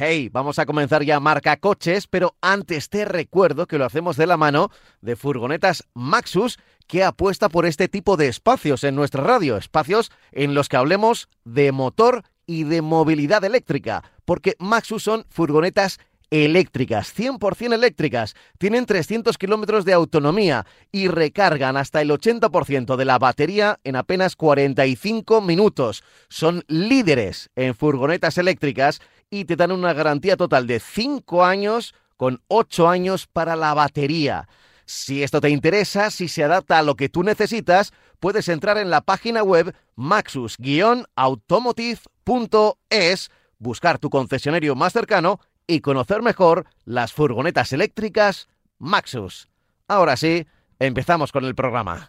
Hey, vamos a comenzar ya marca coches, pero antes te recuerdo que lo hacemos de la mano de furgonetas Maxus, que apuesta por este tipo de espacios en nuestra radio, espacios en los que hablemos de motor y de movilidad eléctrica, porque Maxus son furgonetas eléctricas, 100% eléctricas, tienen 300 kilómetros de autonomía y recargan hasta el 80% de la batería en apenas 45 minutos. Son líderes en furgonetas eléctricas y te dan una garantía total de 5 años con 8 años para la batería. Si esto te interesa, si se adapta a lo que tú necesitas, puedes entrar en la página web maxus-automotive.es, buscar tu concesionario más cercano y conocer mejor las furgonetas eléctricas Maxus. Ahora sí, empezamos con el programa.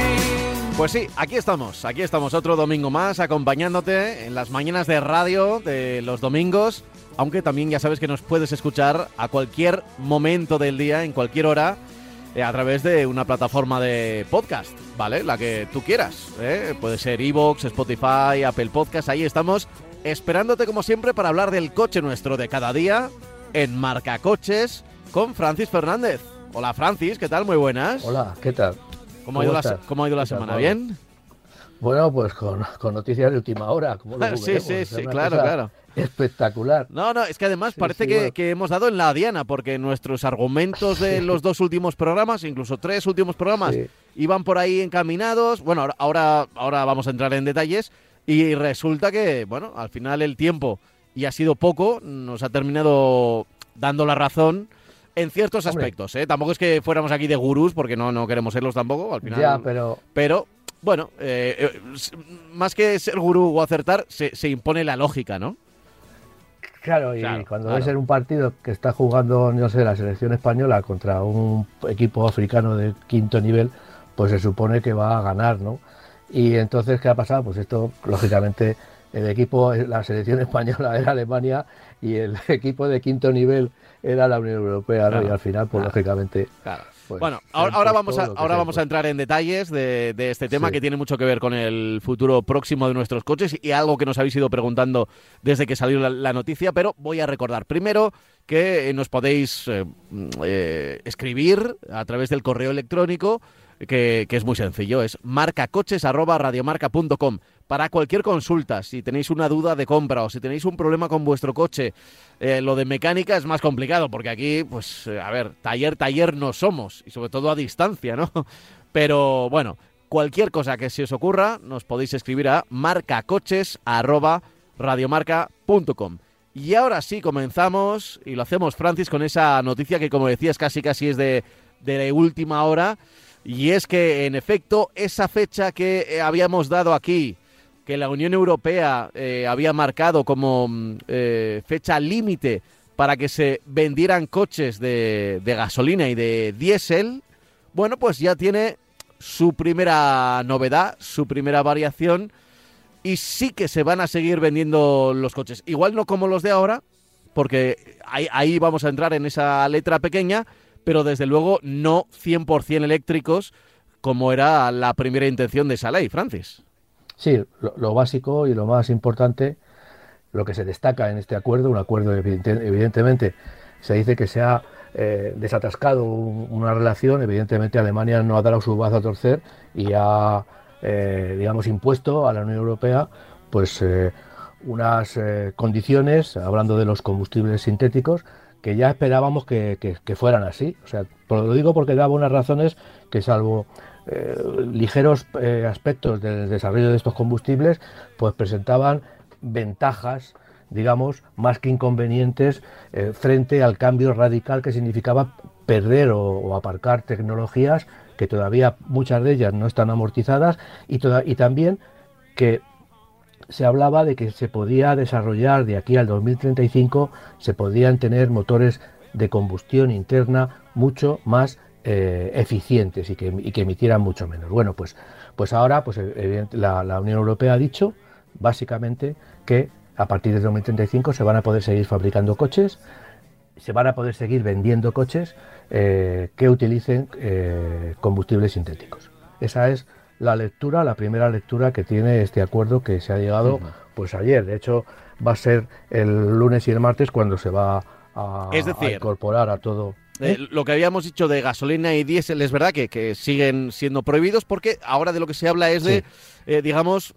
Pues sí, aquí estamos, aquí estamos otro domingo más acompañándote en las mañanas de radio de los domingos, aunque también ya sabes que nos puedes escuchar a cualquier momento del día, en cualquier hora, eh, a través de una plataforma de podcast, ¿vale? La que tú quieras, ¿eh? puede ser Evox, Spotify, Apple Podcast, ahí estamos esperándote como siempre para hablar del coche nuestro de cada día en Marca Coches con Francis Fernández. Hola Francis, ¿qué tal? Muy buenas. Hola, ¿qué tal? ¿Cómo, ha ido la? ¿Cómo ha ido la ¿Qué tal, semana? ¿Bien? Bueno, pues con, con noticias de última hora. Como lo Sí, sí, sí, una claro, cosa claro. Espectacular. No, no, es que además Sí, parece sí, que, bueno. que hemos dado en la diana, porque nuestros argumentos de los dos últimos programas, incluso tres últimos programas, Sí. iban por ahí encaminados. Bueno, ahora, ahora, ahora vamos a entrar en detalles. Y resulta que, bueno, al final el tiempo, y ha sido poco, nos ha terminado dando la razón en ciertos Hombre. aspectos. ¿eh? Tampoco es que fuéramos aquí de gurús, porque no, no queremos serlos tampoco. Al final, Ya, pero pero, bueno, eh, eh, más que ser gurú o acertar, se, se impone la lógica, ¿no? claro, y Claro, cuando claro. ves en un partido que está jugando, no sé, la selección española contra un equipo africano de quinto nivel, pues se supone que va a ganar, ¿no? Y entonces, ¿qué ha pasado? Pues esto, lógicamente, el equipo, la selección española era Alemania y el equipo de quinto nivel era la Unión Europea, ¿no? Claro, Y al final, pues claro. lógicamente, Claro. pues, bueno, ahora, ahora vamos a, ahora vamos puesto. entrar en detalles de, de este tema Sí. que tiene mucho que ver con el futuro próximo de nuestros coches y algo que nos habéis ido preguntando desde que salió la, la noticia, pero voy a recordar primero que nos podéis eh, mm, eh, escribir a través del correo electrónico que, que es muy sencillo, es marcacoches@radiomarca.com para cualquier consulta, si tenéis una duda de compra o si tenéis un problema con vuestro coche, eh, lo de mecánica es más complicado porque aquí, pues, eh, a ver, taller, taller no somos y sobre todo a distancia, ¿no? Pero bueno, cualquier cosa que se os ocurra, nos podéis escribir a marcacoches@radiomarca.com. Y ahora sí comenzamos y lo hacemos, Francis, con esa noticia que, como decías, casi casi es de, de última hora. Y es que, en efecto, esa fecha que eh, habíamos dado aquí, que la Unión Europea eh, había marcado como mm, eh, fecha límite para que se vendieran coches de, gasolina y de diésel, bueno, pues ya tiene su primera novedad, su primera variación, y sí que se van a seguir vendiendo los coches. Igual no como los de ahora, porque ahí vamos a entrar en esa letra pequeña, pero desde luego no 100% eléctricos como era la primera intención de esa ley, Francis. Sí, lo, básico y lo más importante, lo que se destaca en este acuerdo, un acuerdo evidente- evidentemente, se dice que se ha eh, desatascado un- una relación, evidentemente Alemania no ha dado su brazo a torcer y ha, eh, digamos, impuesto a la Unión Europea, pues, eh, unas condiciones, hablando de los combustibles sintéticos, que ya esperábamos que, que- fueran así. O sea, lo digo porque daba unas razones que salvo eh, ligeros eh, aspectos del desarrollo de estos combustibles, pues presentaban ventajas, digamos, más que inconvenientes eh, frente al cambio radical que significaba perder o, o, aparcar tecnologías que todavía muchas de ellas no están amortizadas y, toda, y también que se hablaba de que se podía desarrollar de aquí al 2035, se podían tener motores de combustión interna mucho más eh, eficientes y que, y que, emitieran mucho menos. Bueno, pues, pues ahora pues, la, la, Unión Europea ha dicho básicamente que a partir de 2035 se van a poder seguir fabricando coches, se van a poder seguir vendiendo coches eh, que utilicen eh, combustibles sintéticos. Esa es la lectura, la primera lectura que tiene este acuerdo que se ha llegado uh -huh. pues ayer. De hecho, va a ser el lunes y el martes cuando se va a, es decir, a incorporar a todo. Eh, lo que habíamos dicho de gasolina y diésel es verdad que, que, siguen siendo prohibidos porque ahora de lo que se habla es de, eh, digamos,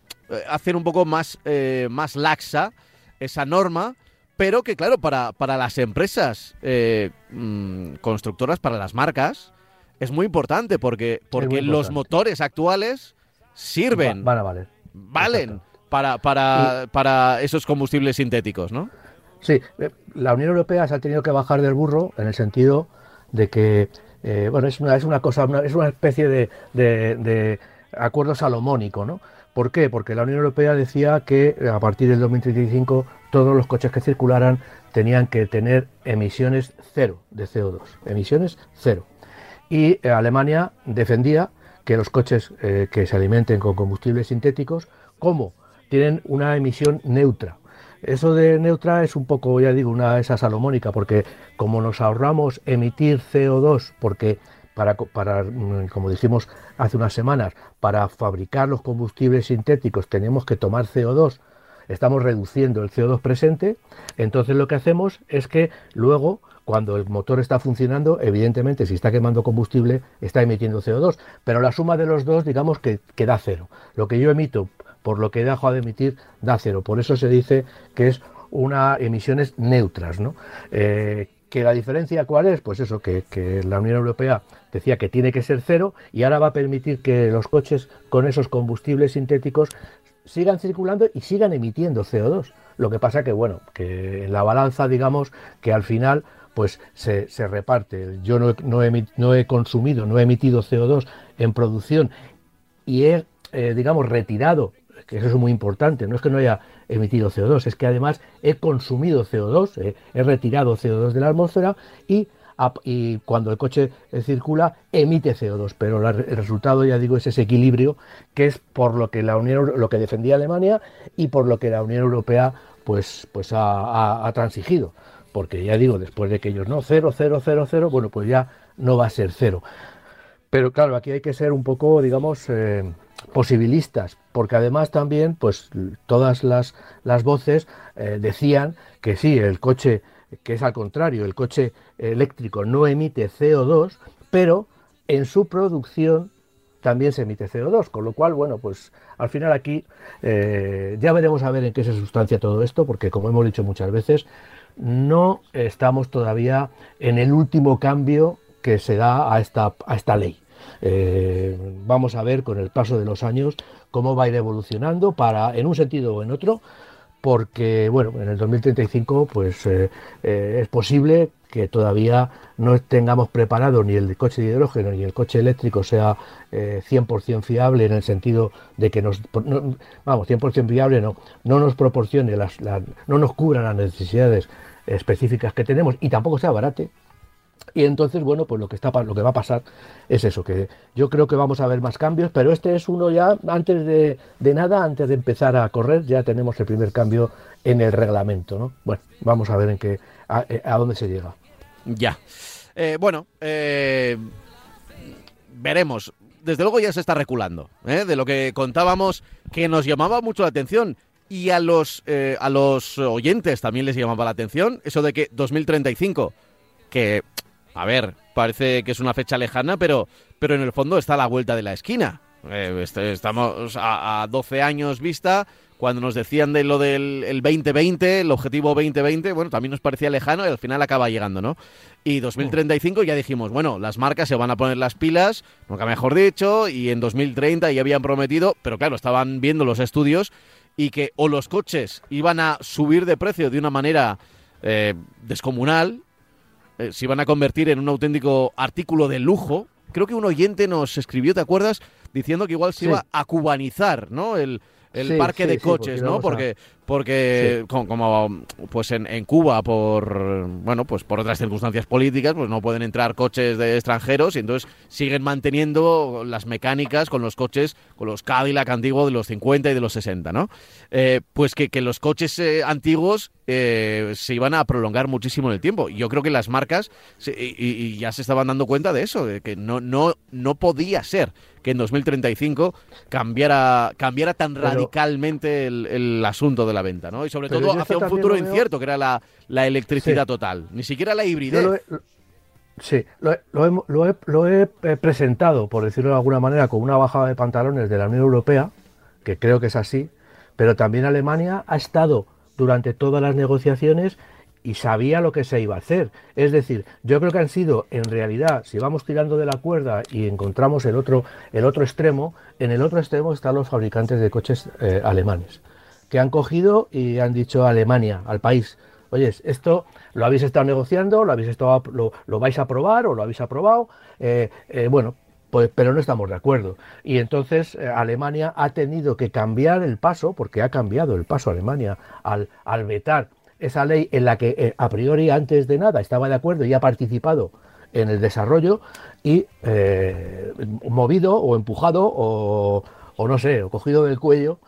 hacer un poco más, eh, más laxa esa norma, pero que claro, para, para las empresas eh, mmm, constructoras, para las marcas, es muy importante porque, porque importante. los motores actuales sirven. Va, van a valer. Valen para, para, y, para esos combustibles sintéticos, ¿no? Sí, eh, la Unión Europea se ha tenido que bajar del burro en el sentido de que, eh, bueno, es una, es una cosa, una, es una especie de, de, de acuerdo salomónico, ¿no? ¿Por qué? Porque la Unión Europea decía que a partir del 2035 todos los coches que circularan tenían que tener emisiones cero de CO2, emisiones cero. Y eh, Alemania defendía que los coches eh, que se alimenten con combustibles sintéticos, como tienen una emisión neutra. Eso de neutra es un poco, ya digo, una esa salomónica, porque como nos ahorramos emitir CO2, porque para, para, mm, como dijimos hace unas semanas, para fabricar los combustibles sintéticos tenemos que tomar CO2, estamos reduciendo el CO2 presente, entonces lo que hacemos es que luego, cuando el motor está funcionando, evidentemente si está quemando combustible, está emitiendo CO2, pero la suma de los dos, digamos que, que da cero. Lo que yo emito por lo que dejo de emitir da cero. Por eso se dice que es una emisiones neutras, ¿no? Eh, que la diferencia cuál es, pues eso, que, que, la Unión Europea decía que tiene que ser cero y ahora va a permitir que los coches con esos combustibles sintéticos sigan circulando y sigan emitiendo CO2. Lo que pasa que, bueno, que en la balanza, digamos, que al final pues se, se reparte. Yo no, no, he, no, he, consumido, no he emitido CO2 en producción y he, eh, digamos, retirado que eso es muy importante, no es que no haya emitido CO2, es que además he consumido CO2, eh, he retirado CO2 de la atmósfera y, cuando el coche circula emite CO2, pero el resultado, ya digo, es ese equilibrio que es por lo que la Unión, lo que defendía Alemania y por lo que la Unión Europea pues, pues ha transigido, porque ya digo, después de que ellos no, cero, cero, cero, cero, bueno, pues ya no va a ser cero. Pero claro, aquí hay que ser un poco, digamos, eh, posibilistas, porque además también, pues todas las, las voces eh, decían que sí, el coche, que es al contrario, el coche eléctrico no emite CO2, pero en su producción también se emite CO2, con lo cual, bueno, pues al final aquí eh, ya veremos a ver en qué se sustancia todo esto, porque como hemos dicho muchas veces, no estamos todavía en el último cambio que se da a esta, a esta ley. Eh, vamos a ver con el paso de los años cómo va a ir evolucionando para, en un sentido o en otro, porque bueno, en el 2035 pues eh, eh, es posible que todavía no tengamos preparado ni el coche de hidrógeno ni el coche eléctrico sea eh, 100% fiable en el sentido de que nos no, vamos 100% fiable no no nos proporcione las, no nos cubra las necesidades específicas que tenemos y tampoco sea barate y entonces, bueno, pues lo que, está, lo que va a pasar es eso, que yo creo que vamos a ver más cambios, pero este es uno ya, antes de, de nada, antes de empezar a correr, ya tenemos el primer cambio en el reglamento, ¿no? Bueno, vamos a ver en qué, a, a dónde se llega. Ya. Eh, bueno, eh, veremos. Desde luego ya se está reculando, ¿eh? de lo que contábamos, que nos llamaba mucho la atención. Y a los, eh, a los oyentes también les llamaba la atención eso de que 2035, que a ver, parece que es una fecha lejana, pero, pero en el fondo está a la vuelta de la esquina. Eh, estamos a, a 12 años vista, cuando nos decían de lo del el 2020, el objetivo 2020, bueno, también nos parecía lejano y al final acaba llegando, ¿no? Y 2035 ya dijimos, bueno, las marcas se van a poner las pilas, nunca mejor dicho, y en 2030 ya habían prometido, pero claro, estaban viendo los estudios y que o los coches iban a subir de precio de una manera eh, descomunal, eh, se iban a convertir en un auténtico artículo de lujo. Creo que un oyente nos escribió, ¿te acuerdas? Diciendo que igual se Sí. iba a cubanizar, ¿no? El, el Sí, parque sí, de porque coches, ¿no? a- Porque, porque co- como, pues en, en Cuba por bueno pues por otras circunstancias políticas pues no pueden entrar coches de extranjeros y entonces siguen manteniendo las mecánicas con los coches con los Cadillac antiguos de los 50 y de los 60 no Eh, pues que, que los coches eh, antiguos eh, se iban a prolongar muchísimo en el tiempo. Yo creo que las marcas se- y, y- y ya se estaban dando cuenta de eso de que no no no podía ser que en 2035 cambiara cambiara tan Pero- radicalmente el, el asunto de la venta, ¿no? Y sobre Pero todo hacia un futuro veo- incierto, que era la, la electricidad Sí. total. Ni siquiera la Yo hibridez. lo he, lo- sí, lo he, lo he- lo he- lo he, eh, presentado, por decirlo de alguna manera, con una bajada de pantalones de la Unión Europea, que creo que es así, pero también Alemania ha estado durante todas las negociaciones y sabía lo que se iba a hacer. Es decir, yo creo que han sido, en realidad, si vamos tirando de la cuerda y encontramos el otro, el otro extremo, en el otro extremo están los fabricantes de coches eh, alemanes, que han cogido y han dicho a Alemania, al país, oye, esto lo habéis estado negociando, lo habéis estado, lo, lo vais a aprobar o lo habéis aprobado, eh, eh, bueno, pues, pero no estamos de acuerdo. Y entonces eh, Alemania ha tenido que cambiar el paso, porque ha cambiado el paso Alemania al, al vetar esa ley en la que a priori antes de nada estaba de acuerdo y ha participado en el desarrollo y movido o empujado o, o no sé, o cogido del cuello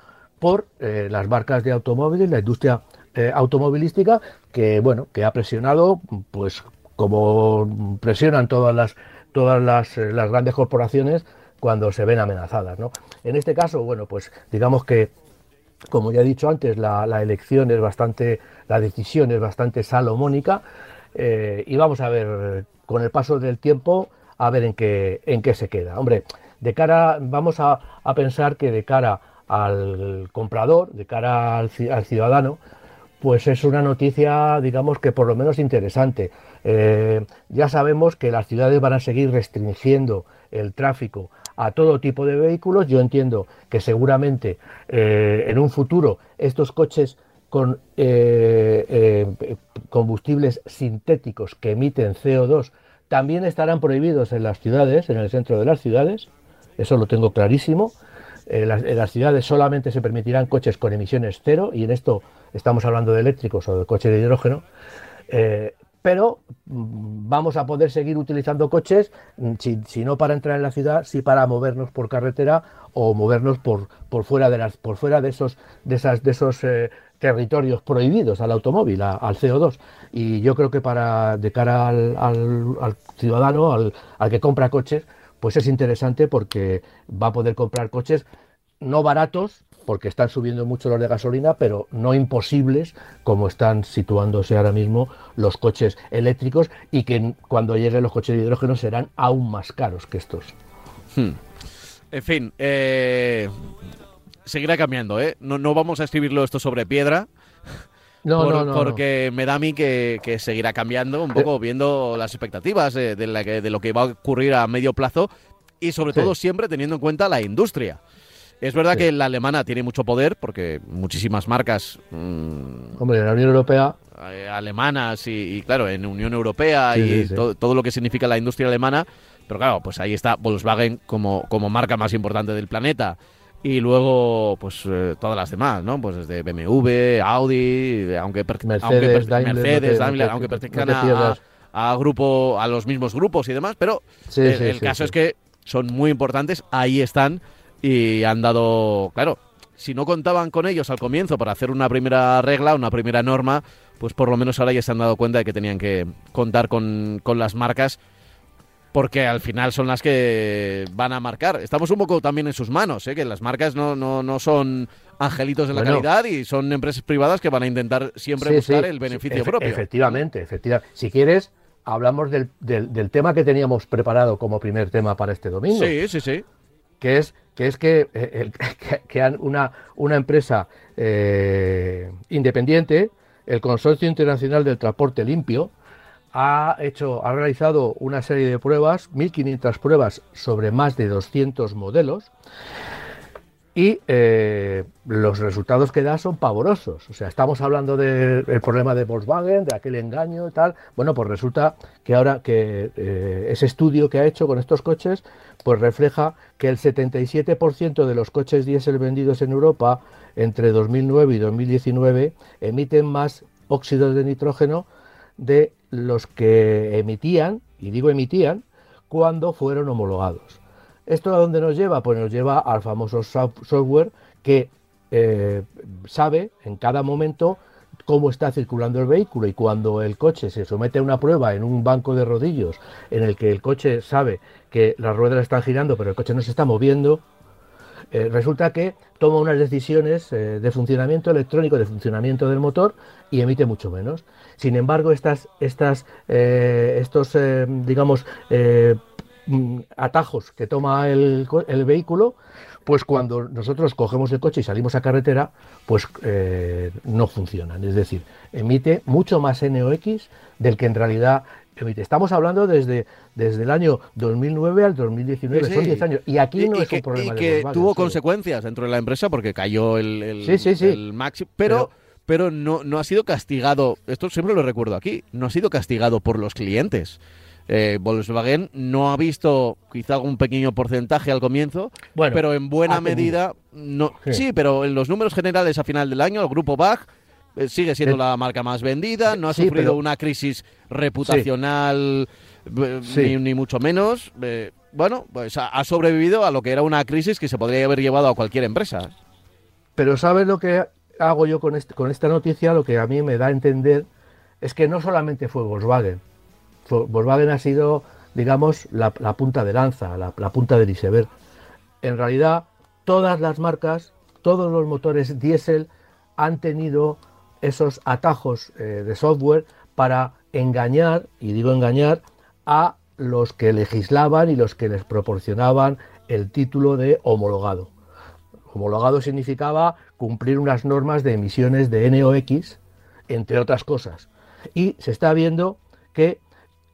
por eh, las marcas de automóviles, la industria eh, automovilística, que bueno, que ha presionado, pues como presionan todas las todas las, eh, las grandes corporaciones cuando se ven amenazadas, ¿no? En este caso, bueno, pues digamos que como ya he dicho antes, la, elección es bastante, la decisión es bastante salomónica y vamos a ver con el paso del tiempo a ver en qué, en qué se queda. Hombre, de cara, vamos a, a pensar que de cara al comprador, de cara al, al ciudadano, pues es una noticia, digamos que por lo menos interesante. Eh, ya sabemos que las ciudades van a seguir restringiendo el tráfico a todo tipo de vehículos. Yo entiendo que seguramente eh, en un futuro estos coches con eh, combustibles sintéticos que emiten CO2 también estarán prohibidos en las ciudades, en el centro de las ciudades. Eso lo tengo clarísimo. En las, en las ciudades solamente se permitirán coches con emisiones cero y en esto estamos hablando de eléctricos o de coches de hidrógeno. Eh, pero mm, vamos a poder seguir utilizando coches, mm, si, si no para entrar en la ciudad, sí para movernos por carretera o movernos por, por fuera de las, por fuera de esos, de esas, de esos eh, territorios prohibidos al automóvil, al CO2. Y yo creo que para de cara al, al- al ciudadano, al, al que compra coches, pues es interesante porque va a poder comprar coches no baratos, porque están subiendo mucho los de gasolina, pero no imposibles como están situándose ahora mismo los coches eléctricos y que cuando lleguen los coches de hidrógeno serán aún más caros que estos. Hmm. En fin, eh, seguirá cambiando, ¿eh? No, no vamos a escribirlo esto sobre piedra. No, por- no, no, porque me da a mí que, que seguirá cambiando un poco viendo las expectativas de, de la que- de lo que va a ocurrir a medio plazo y sobre Sí. todo siempre teniendo en cuenta la industria. Es verdad Sí. que la alemana tiene mucho poder porque muchísimas marcas mm, Hombre, en la Unión Europea, eh, alemanas y, y, claro, en Unión Europea y to- todo lo que significa la industria alemana. Pero claro, pues ahí está Volkswagen como, como marca más importante del planeta. Y luego, pues eh, todas las demás, ¿no? Pues desde BMW, Audi, aunque, Mercedes, aunque Daimler, Mercedes, Daimler, te- aunque pertenezcan a- grupo, a los mismos grupos y demás, pero Sí, el, sí, el sí, caso es que son muy importantes, ahí están y han dado, claro, si no contaban con ellos al comienzo para hacer una primera regla, una primera norma, pues por lo menos ahora ya se han dado cuenta de que tenían que contar con, con las marcas porque al final son las que van a marcar. Estamos un poco también en sus manos, ¿eh? que las marcas no, no, no son angelitos de la Bueno. calidad y son empresas privadas que van a intentar siempre Sí, buscar sí, el beneficio efe- propio. Efectivamente, efectivamente. Si quieres, hablamos del, del- del tema que teníamos preparado como primer tema para este domingo. Sí, sí, sí. que es que es que, eh, una, una empresa eh, independiente, el Consorcio Internacional del Transporte Limpio, ha hecho, ha realizado una serie de pruebas, 1.500 pruebas sobre más de 200 modelos, y eh, los resultados que da son pavorosos. O sea, estamos hablando del problema de Volkswagen, de aquel engaño y tal. Bueno, pues resulta que ahora que eh, ese estudio que ha hecho con estos coches, pues refleja que el 77% de los coches diésel vendidos en Europa entre 2009 y 2019 emiten más óxidos de nitrógeno de los que emitían, y digo emitían, cuando fueron homologados. ¿Esto a dónde nos lleva? Pues nos lleva al famoso software que eh, sabe en cada momento cómo está circulando el vehículo y cuando el coche se somete a una prueba en un banco de rodillos en el que el coche sabe que las ruedas están girando pero el coche no se está moviendo, eh, resulta que toma unas decisiones eh, de funcionamiento electrónico, de funcionamiento del motor y emite mucho menos. Sin embargo, estas, estas, estos, digamos, Mm, atajos que toma el, vehículo, pues cuando nosotros cogemos el coche y salimos a carretera, pues eh, no funcionan. Es decir, emite mucho más NOx del que en realidad emite. Estamos hablando desde, desde el año 2009 al 2019, son 10 años. Y aquí no es un problema y que tuvo consecuencias dentro de la empresa porque cayó el, el, máximo. Pero, pero, no, no ha sido castigado, esto siempre lo recuerdo aquí, no ha sido castigado por los clientes. Eh, Volkswagen no ha visto quizá un pequeño porcentaje al comienzo, pero en buena medida no. Sí. pero en los números generales a final del año el grupo Bach sigue siendo eh, la marca más vendida, no ha sufrido una crisis reputacional ni, mucho menos. bueno, pues ha, sobrevivido a lo que era una crisis que se podría haber llevado a cualquier empresa. Pero ¿sabes lo que hago yo con, este, con esta noticia? Lo que a mí me da a entender es que no solamente fue Volkswagen, Volkswagen ha sido, digamos, la, punta de lanza, la, punta del iceberg. En realidad, todas las marcas, todos los motores diésel han tenido esos atajos eh, de software para engañar, y digo engañar, a los que legislaban y los que les proporcionaban el título de homologado. Homologado significaba cumplir unas normas de emisiones de NOx, entre otras cosas. Y se está viendo que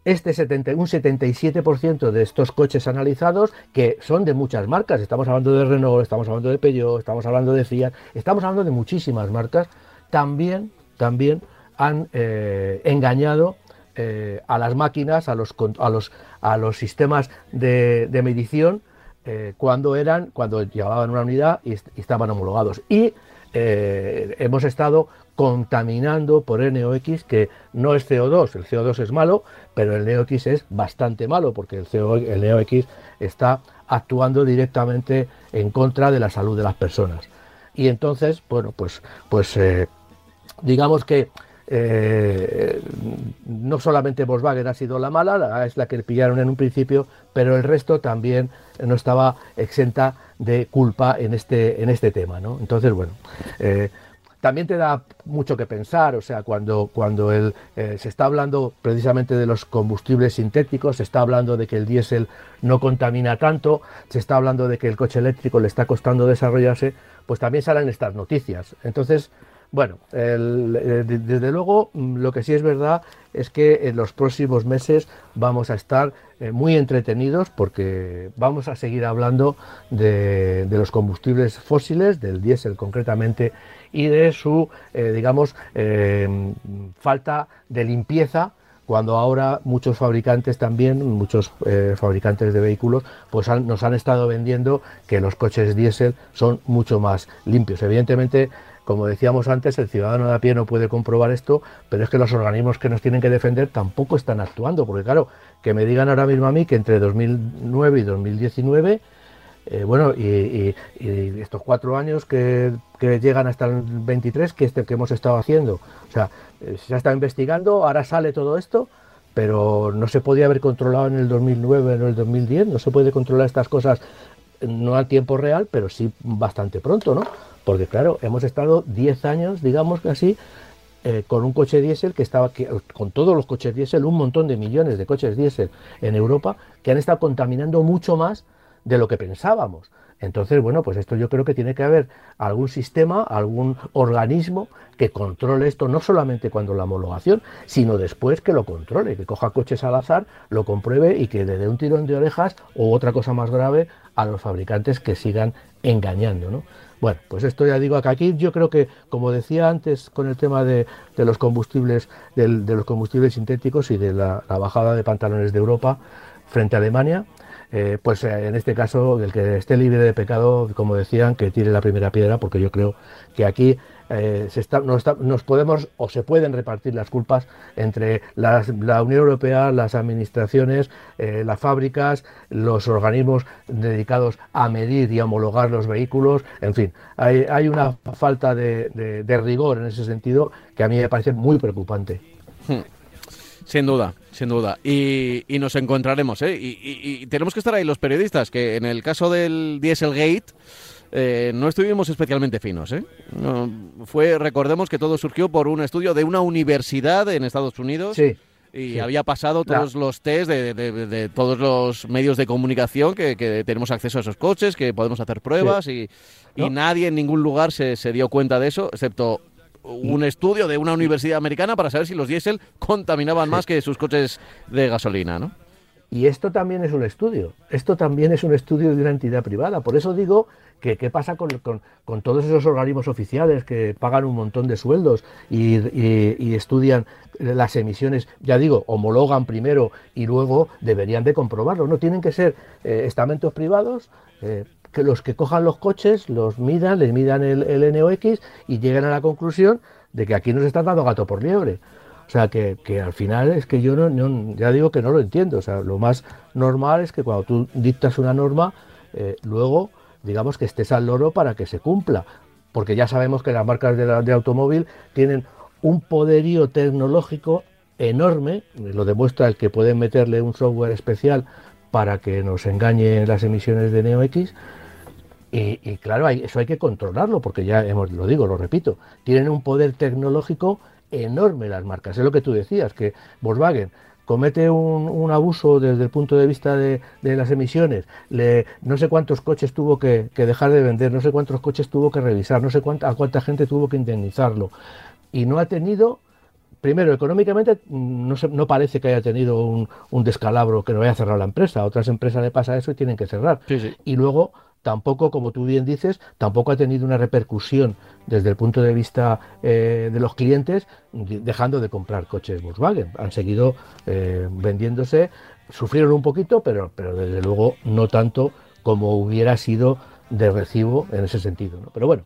este 70, un 77% de estos coches analizados, que son de muchas marcas, estamos hablando de Renault, estamos hablando de Peugeot, estamos hablando de Fiat, estamos hablando de muchísimas marcas, también, también han eh, engañado eh, a las máquinas, a los, a los, a los sistemas de, medición, eh, cuando eran, cuando llevaban una unidad y, estaban homologados. Y hemos estado contaminando por NOx, que no es CO2, el CO2 es malo, pero el NOx es bastante malo, porque el, CO, el NOx está actuando directamente en contra de la salud de las personas. Y entonces, bueno, pues, pues digamos que eh, no solamente Volkswagen ha sido la mala, es la que pillaron en un principio, pero el resto también no estaba exenta de culpa en este, en este tema. ¿no? Entonces, bueno, eh, también te da mucho que pensar, o sea, cuando, cuando el, eh, se está hablando precisamente de los combustibles sintéticos, se está hablando de que el diésel no contamina tanto, se está hablando de que el coche eléctrico le está costando desarrollarse, pues también salen estas noticias. Entonces, bueno, eh, desde luego mm, lo que sí es verdad es que en los próximos meses vamos a estar eh, muy entretenidos porque vamos a seguir hablando de, los combustibles fósiles, del diésel concretamente, y de su, eh, digamos, falta de limpieza cuando ahora muchos fabricantes también, muchos fabricantes de vehículos, pues nos han estado vendiendo que los coches diésel son mucho más limpios. Evidentemente, como decíamos antes, el ciudadano de a pie no puede comprobar esto, pero es que los organismos que nos tienen que defender tampoco están actuando, porque claro, que me digan ahora mismo a mí que entre 2009 y 2019 eh, bueno, y, estos cuatro años que, llegan hasta el 23, que, este, que hemos estado haciendo. O sea, eh, se ha estado investigando, ahora sale todo esto, pero no se podía haber controlado en el 2009, en el 2010, no se puede controlar estas cosas no al tiempo real, pero sí bastante pronto, ¿no? Porque claro, hemos estado 10 años, digamos que así, eh, con un coche diésel que estaba, con todos los coches diésel, un montón de millones de coches diésel en Europa, que han estado contaminando mucho más de lo que pensábamos. Entonces, bueno, pues esto yo creo que tiene que haber algún sistema, algún organismo que controle esto, no solamente cuando la homologación, sino después que lo controle, que coja coches al azar, lo compruebe y que le dé un tirón de orejas o otra cosa más grave a los fabricantes que sigan engañando, ¿no? Bueno, pues esto ya digo que aquí yo creo que, como decía antes con el tema de, los combustibles, de los combustibles sintéticos y de la bajada de pantalones de Europa frente a Alemania, eh, pues eh, en este caso el que esté libre de pecado, como decían, que tire la primera piedra, porque yo creo que aquí eh, se está, nos, podemos o se pueden repartir las culpas entre la Unión Europea, las administraciones, las fábricas, los organismos dedicados a medir y homologar los vehículos, en fin, hay, una falta de, rigor en ese sentido que a mí me parece muy preocupante. Hmm. Sin duda, sin duda. Y, nos encontraremos, ¿eh? Y, tenemos que estar ahí los periodistas, que en el caso del Dieselgate eh, no estuvimos especialmente finos, ¿eh? fue, recordemos que todo surgió por un estudio de una universidad en Estados Unidos. Y había pasado todos los test de, todos los medios de comunicación que, tenemos acceso a esos coches, que podemos hacer pruebas y, nadie en ningún lugar se, se dio cuenta de eso, excepto un estudio de una universidad americana para saber si los diésel contaminaban más que sus coches de gasolina, ¿no? Y esto también es un estudio, esto también es un estudio de una entidad privada. Por eso digo que qué pasa con, todos esos organismos oficiales que pagan un montón de sueldos y, estudian las emisiones, ya digo, homologan primero y luego deberían de comprobarlo. No tienen que ser eh, estamentos privados. Eh, que los que cojan los coches los midan, les midan el, el NOx y lleguen a la conclusión de que aquí nos están dando gato por liebre. O sea, que, al final es que yo no, ya digo que no lo entiendo. O sea, lo más normal es que cuando tú dictas una norma, eh, luego, digamos que estés al loro para que se cumpla. Porque ya sabemos que las marcas de, de automóvil tienen un poderío tecnológico enorme, lo demuestra el que pueden meterle un software especial para que nos engañen las emisiones de NeoX, y, claro, eso hay que controlarlo, porque ya hemos, lo digo, lo repito, tienen un poder tecnológico enorme las marcas. Es lo que tú decías, que Volkswagen comete un, abuso desde el punto de vista de, las emisiones, le, no sé cuántos coches tuvo que, dejar de vender, no sé cuántos coches tuvo que revisar, no sé cuánta, a cuánta gente tuvo que indemnizarlo. Y no ha tenido, primero, económicamente no, no parece que haya tenido un, descalabro que no haya cerrado la empresa. A otras empresas le pasa eso y tienen que cerrar. Y luego tampoco, como tú bien dices, tampoco ha tenido una repercusión desde el punto de vista eh, de los clientes, dejando de comprar coches Volkswagen. Han seguido eh, vendiéndose, sufrieron un poquito, pero, pero desde luego no tanto como hubiera sido de recibo en ese sentido. Pero bueno,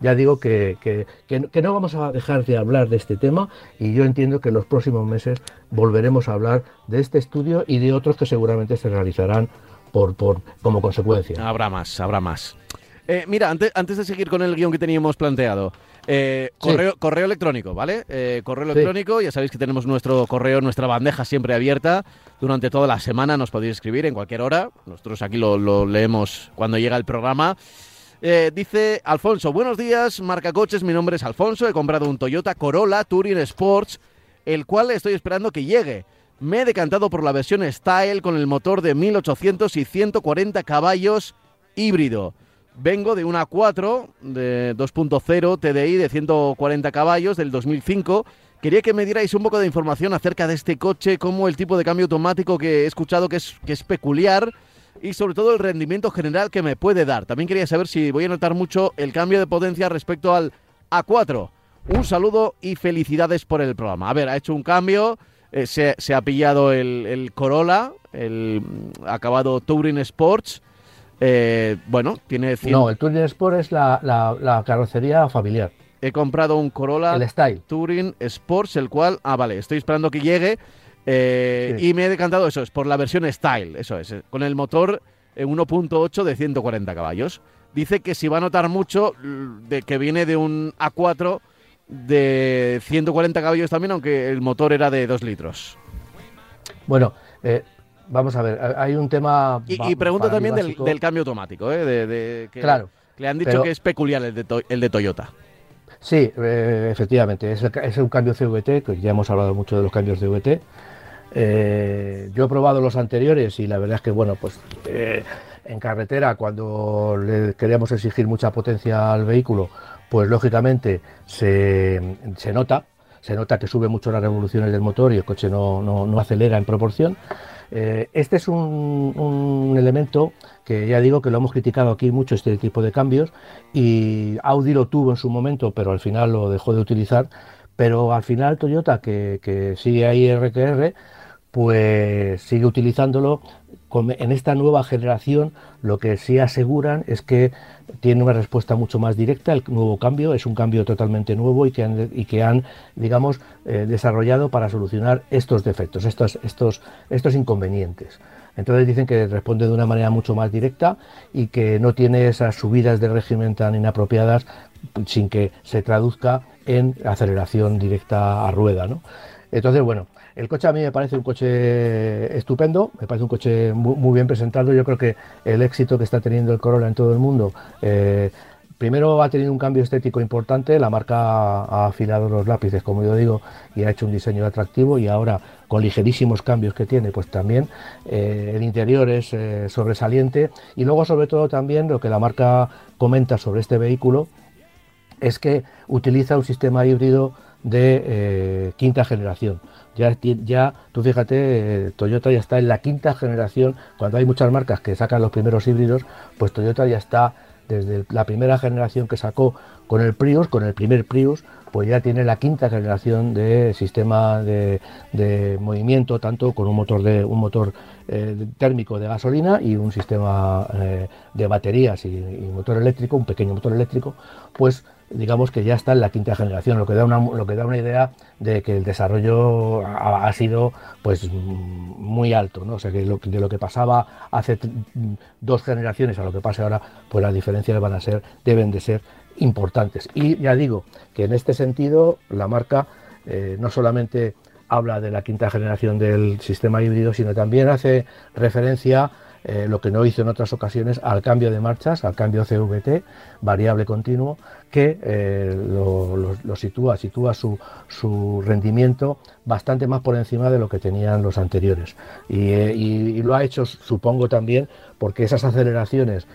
ya digo que, que, que, no vamos a dejar de hablar de este tema y yo entiendo que en los próximos meses volveremos a hablar de este estudio y de otros que seguramente se realizarán por, por, como consecuencia. Habrá más, habrá más. Eh, mira, antes, antes de seguir con el guion que teníamos planteado, eh, correo, correo electrónico, ¿vale? Eh, correo electrónico, ya sabéis que tenemos nuestro correo, nuestra bandeja siempre abierta. Durante toda la semana nos podéis escribir en cualquier hora. Nosotros aquí lo, leemos cuando llega el programa. dice Alfonso, buenos días, marca coches, mi nombre es Alfonso, he comprado un Toyota Corolla Touring Sports, el cual estoy esperando que llegue me he decantado por la versión Style con el motor de 1800 y 140 caballos híbrido. Vengo de una 4 de 2.0 TDI de 140 caballos del 2005. Quería que me dierais un poco de información acerca de este coche, como el tipo de cambio automático que he escuchado que es, que es peculiar y sobre todo el rendimiento general que me puede dar. También quería saber si voy a notar mucho el cambio de potencia respecto al A4. Un saludo y felicidades por el programa. A ver, ha hecho un cambio, eh, se, ha pillado el, Corolla, el acabado Touring Sports. Eh, bueno, tiene... No, el Touring Sport es la, carrocería familiar. He comprado un Corolla el Style. Touring Sports, el cual... Ah, vale, estoy esperando que llegue. Eh, y me he decantado, eso es, por la versión Style, eso es, con el motor 1.8 de 140 caballos. Dice que si va a notar mucho de que viene de un A4 de 140 caballos también, aunque el motor era de 2 litros. Bueno, eh, vamos a ver, hay un tema... Y, pregunto también del, cambio automático, ¿eh? De, que claro. Le han dicho que es peculiar el de, el de Toyota. Sí, eh, efectivamente, es, es, un cambio CVT, que ya hemos hablado mucho de los cambios CVT. Eh, yo he probado los anteriores y la verdad es que, bueno, pues En carretera, cuando le queríamos exigir mucha potencia al vehículo, pues lógicamente se, se nota, se nota que sube mucho las revoluciones del motor y el coche no, no, no acelera en proporción. Eh, este es un, un, elemento que ya digo que lo hemos criticado aquí mucho, este tipo de cambios, y Audi lo tuvo en su momento, pero al final lo dejó de utilizar. Pero al final Toyota, que, que sigue ahí RQR, pues sigue utilizándolo. En esta nueva generación lo que sí aseguran es que tiene una respuesta mucho más directa. El nuevo cambio es un cambio totalmente nuevo y que han, y que han digamos, eh, desarrollado para solucionar estos defectos, estos, estos, estos inconvenientes. Entonces dicen que responde de una manera mucho más directa y que no tiene esas subidas de régimen tan inapropiadas sin que se traduzca en aceleración directa a rueda. ¿no? Entonces, bueno, el coche a mí me parece un coche estupendo, me parece un coche muy, bien presentado. Yo creo que el éxito que está teniendo el Corolla en todo el mundo, eh, primero ha tenido un cambio estético importante, la marca ha afilado los lápices, como yo digo, y ha hecho un diseño atractivo y ahora con ligerísimos cambios que tiene, pues también eh, el interior es eh, sobresaliente y luego sobre todo también lo que la marca comenta sobre este vehículo es que utiliza un sistema híbrido de quinta generación. Ya, ya, tú fíjate, Toyota ya está en la quinta generación. Cuando hay muchas marcas que sacan los primeros híbridos, pues Toyota ya está desde la primera generación que sacó con el Prius, con el primer Prius, pues ya tiene la quinta generación de sistema de, de movimiento, tanto con un motor de un motor eh, térmico de gasolina y un sistema eh, de baterías y, y motor eléctrico, un pequeño motor eléctrico, pues digamos que ya está en la quinta generación, lo que da una, lo que da una idea de que el desarrollo ha, sido pues muy alto, ¿no? O sea que lo, de lo que pasaba hace dos generaciones a lo que pasa ahora, pues las diferencias van a ser, deben de ser importantes. Y ya digo que en este sentido la marca eh, no solamente habla de la quinta generación del sistema híbrido, sino también hace referencia eh, lo que no hizo en otras ocasiones, al cambio de marchas, al cambio CVT, variable continuo, que eh, lo, sitúa, sitúa su, su, rendimiento bastante más por encima de lo que tenían los anteriores. Y, eh, lo ha hecho, supongo, también porque esas aceleraciones,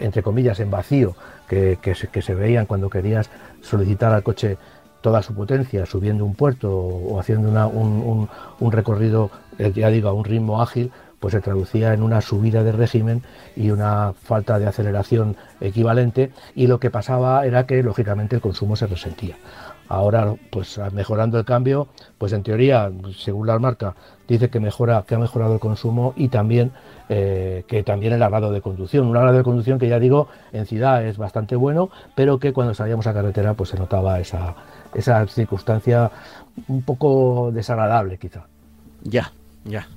entre comillas, en vacío, que, que, se, veían cuando querías solicitar al coche toda su potencia subiendo un puerto o, haciendo una, un, un, recorrido, ya digo, a un ritmo ágil, pues se traducía en una subida de régimen y una falta de aceleración equivalente y lo que pasaba era que lógicamente el consumo se resentía. Ahora, pues mejorando el cambio, pues en teoría, según la marca, dice que mejora, que ha mejorado el consumo y también eh, que también el agrado de conducción. Un agrado de conducción que ya digo, en ciudad es bastante bueno, pero que cuando salíamos a carretera, pues se notaba esa, esa circunstancia un poco desagradable, quizá. Ya, ya.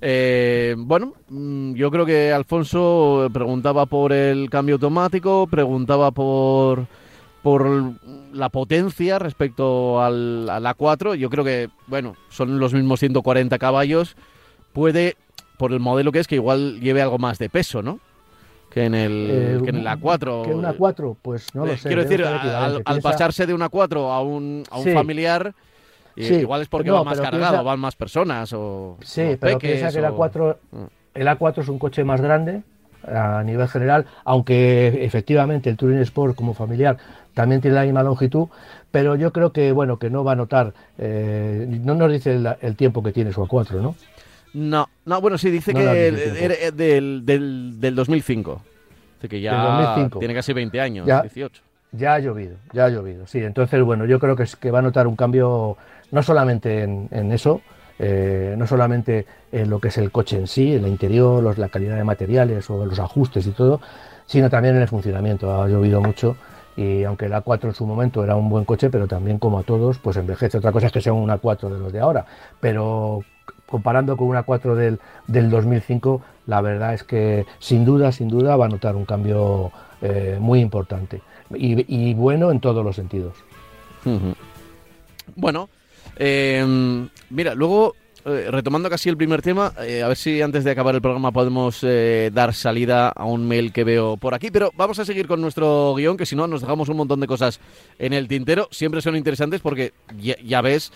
Eh, bueno, mm, yo creo que Alfonso preguntaba por el cambio automático, preguntaba por, por la potencia respecto al, al A4. Yo creo que, bueno, son los mismos 140 caballos. Puede, por el modelo que es, que igual lleve algo más de peso, ¿no? Que en el, eh, que en el A4. Que un A4, pues no lo eh, sé. Quiero decir, al, al, pasarse de un A4 a un, a un sí. familiar Sí, igual es porque no, va más cargado, piensa... van más personas o. Sí, o pero piensa que el A4, Mm. el A4 es un coche más grande a nivel general, aunque efectivamente el Touring Sport como familiar también tiene la misma longitud, pero yo creo que bueno que no va a notar, eh, no nos dice el, el, tiempo que tiene su A4, ¿no? No, no, bueno, sí, dice no que era del, del, del 2005. Dice que ya 2005. tiene casi 20 años, ya, 18. Ya ha llovido, ya ha llovido, sí. Entonces, bueno, yo creo que, es, que va a notar un cambio no solamente en, eso, eh, no solamente en lo que es el coche en sí, el interior, los, la calidad de materiales o los ajustes y todo, sino también en el funcionamiento. Ha llovido mucho y aunque el A4 en su momento era un buen coche, pero también como a todos, pues envejece. Otra cosa es que sea un A4 de los de ahora, pero comparando con un A4 del, del 2005, la verdad es que sin duda, sin duda va a notar un cambio eh, muy importante y, bueno en todos los sentidos. Bueno, eh, mira, luego, eh, retomando casi el primer tema, eh, a ver si antes de acabar el programa podemos eh, dar salida a un mail que veo por aquí, pero vamos a seguir con nuestro guion, que si no nos dejamos un montón de cosas en el tintero. Siempre son interesantes porque ya, ves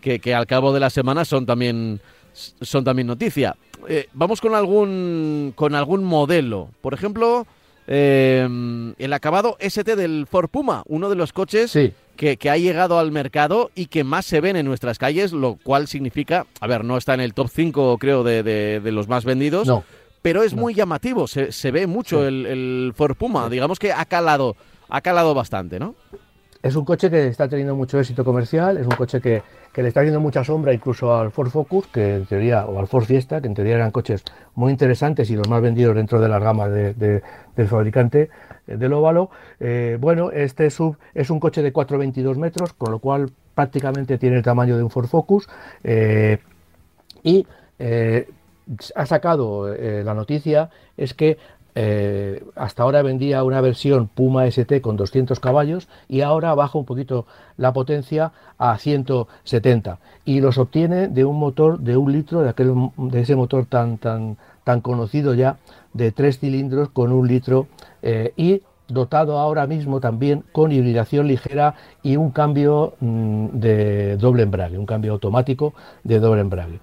que, al cabo de la semana son también, son también noticia. Eh, vamos con algún, con algún modelo. Por ejemplo, eh, el acabado ST del Ford Puma, uno de los coches que, que ha llegado al mercado y que más se ven en nuestras calles, lo cual significa, a ver, no está en el top 5 creo de, de- de los más vendidos, no. pero es no. muy llamativo, se, se ve mucho Sí. el, el Ford Puma, digamos que ha calado, ha calado bastante, ¿no? Es un coche que está teniendo mucho éxito comercial, es un coche que, le está haciendo mucha sombra incluso al Ford Focus, que en teoría, o al Ford Fiesta, que en teoría eran coches muy interesantes y los más vendidos dentro de las gamas de- de- del fabricante eh, del óvalo. Eh, bueno, este sub es un coche de 4,22 metros, con lo cual prácticamente tiene el tamaño de un Ford Focus. eh, y ha sacado la noticia es que eh, hasta ahora vendía una versión Puma ST con 200 caballos y ahora baja un poquito la potencia a 170 y los obtiene de un motor de un litro de aquel de ese motor tan tan tan conocido ya de tres cilindros con un litro eh, y dotado ahora mismo también con hibridación ligera y un cambio mm, de doble embrague, un cambio automático de doble embrague.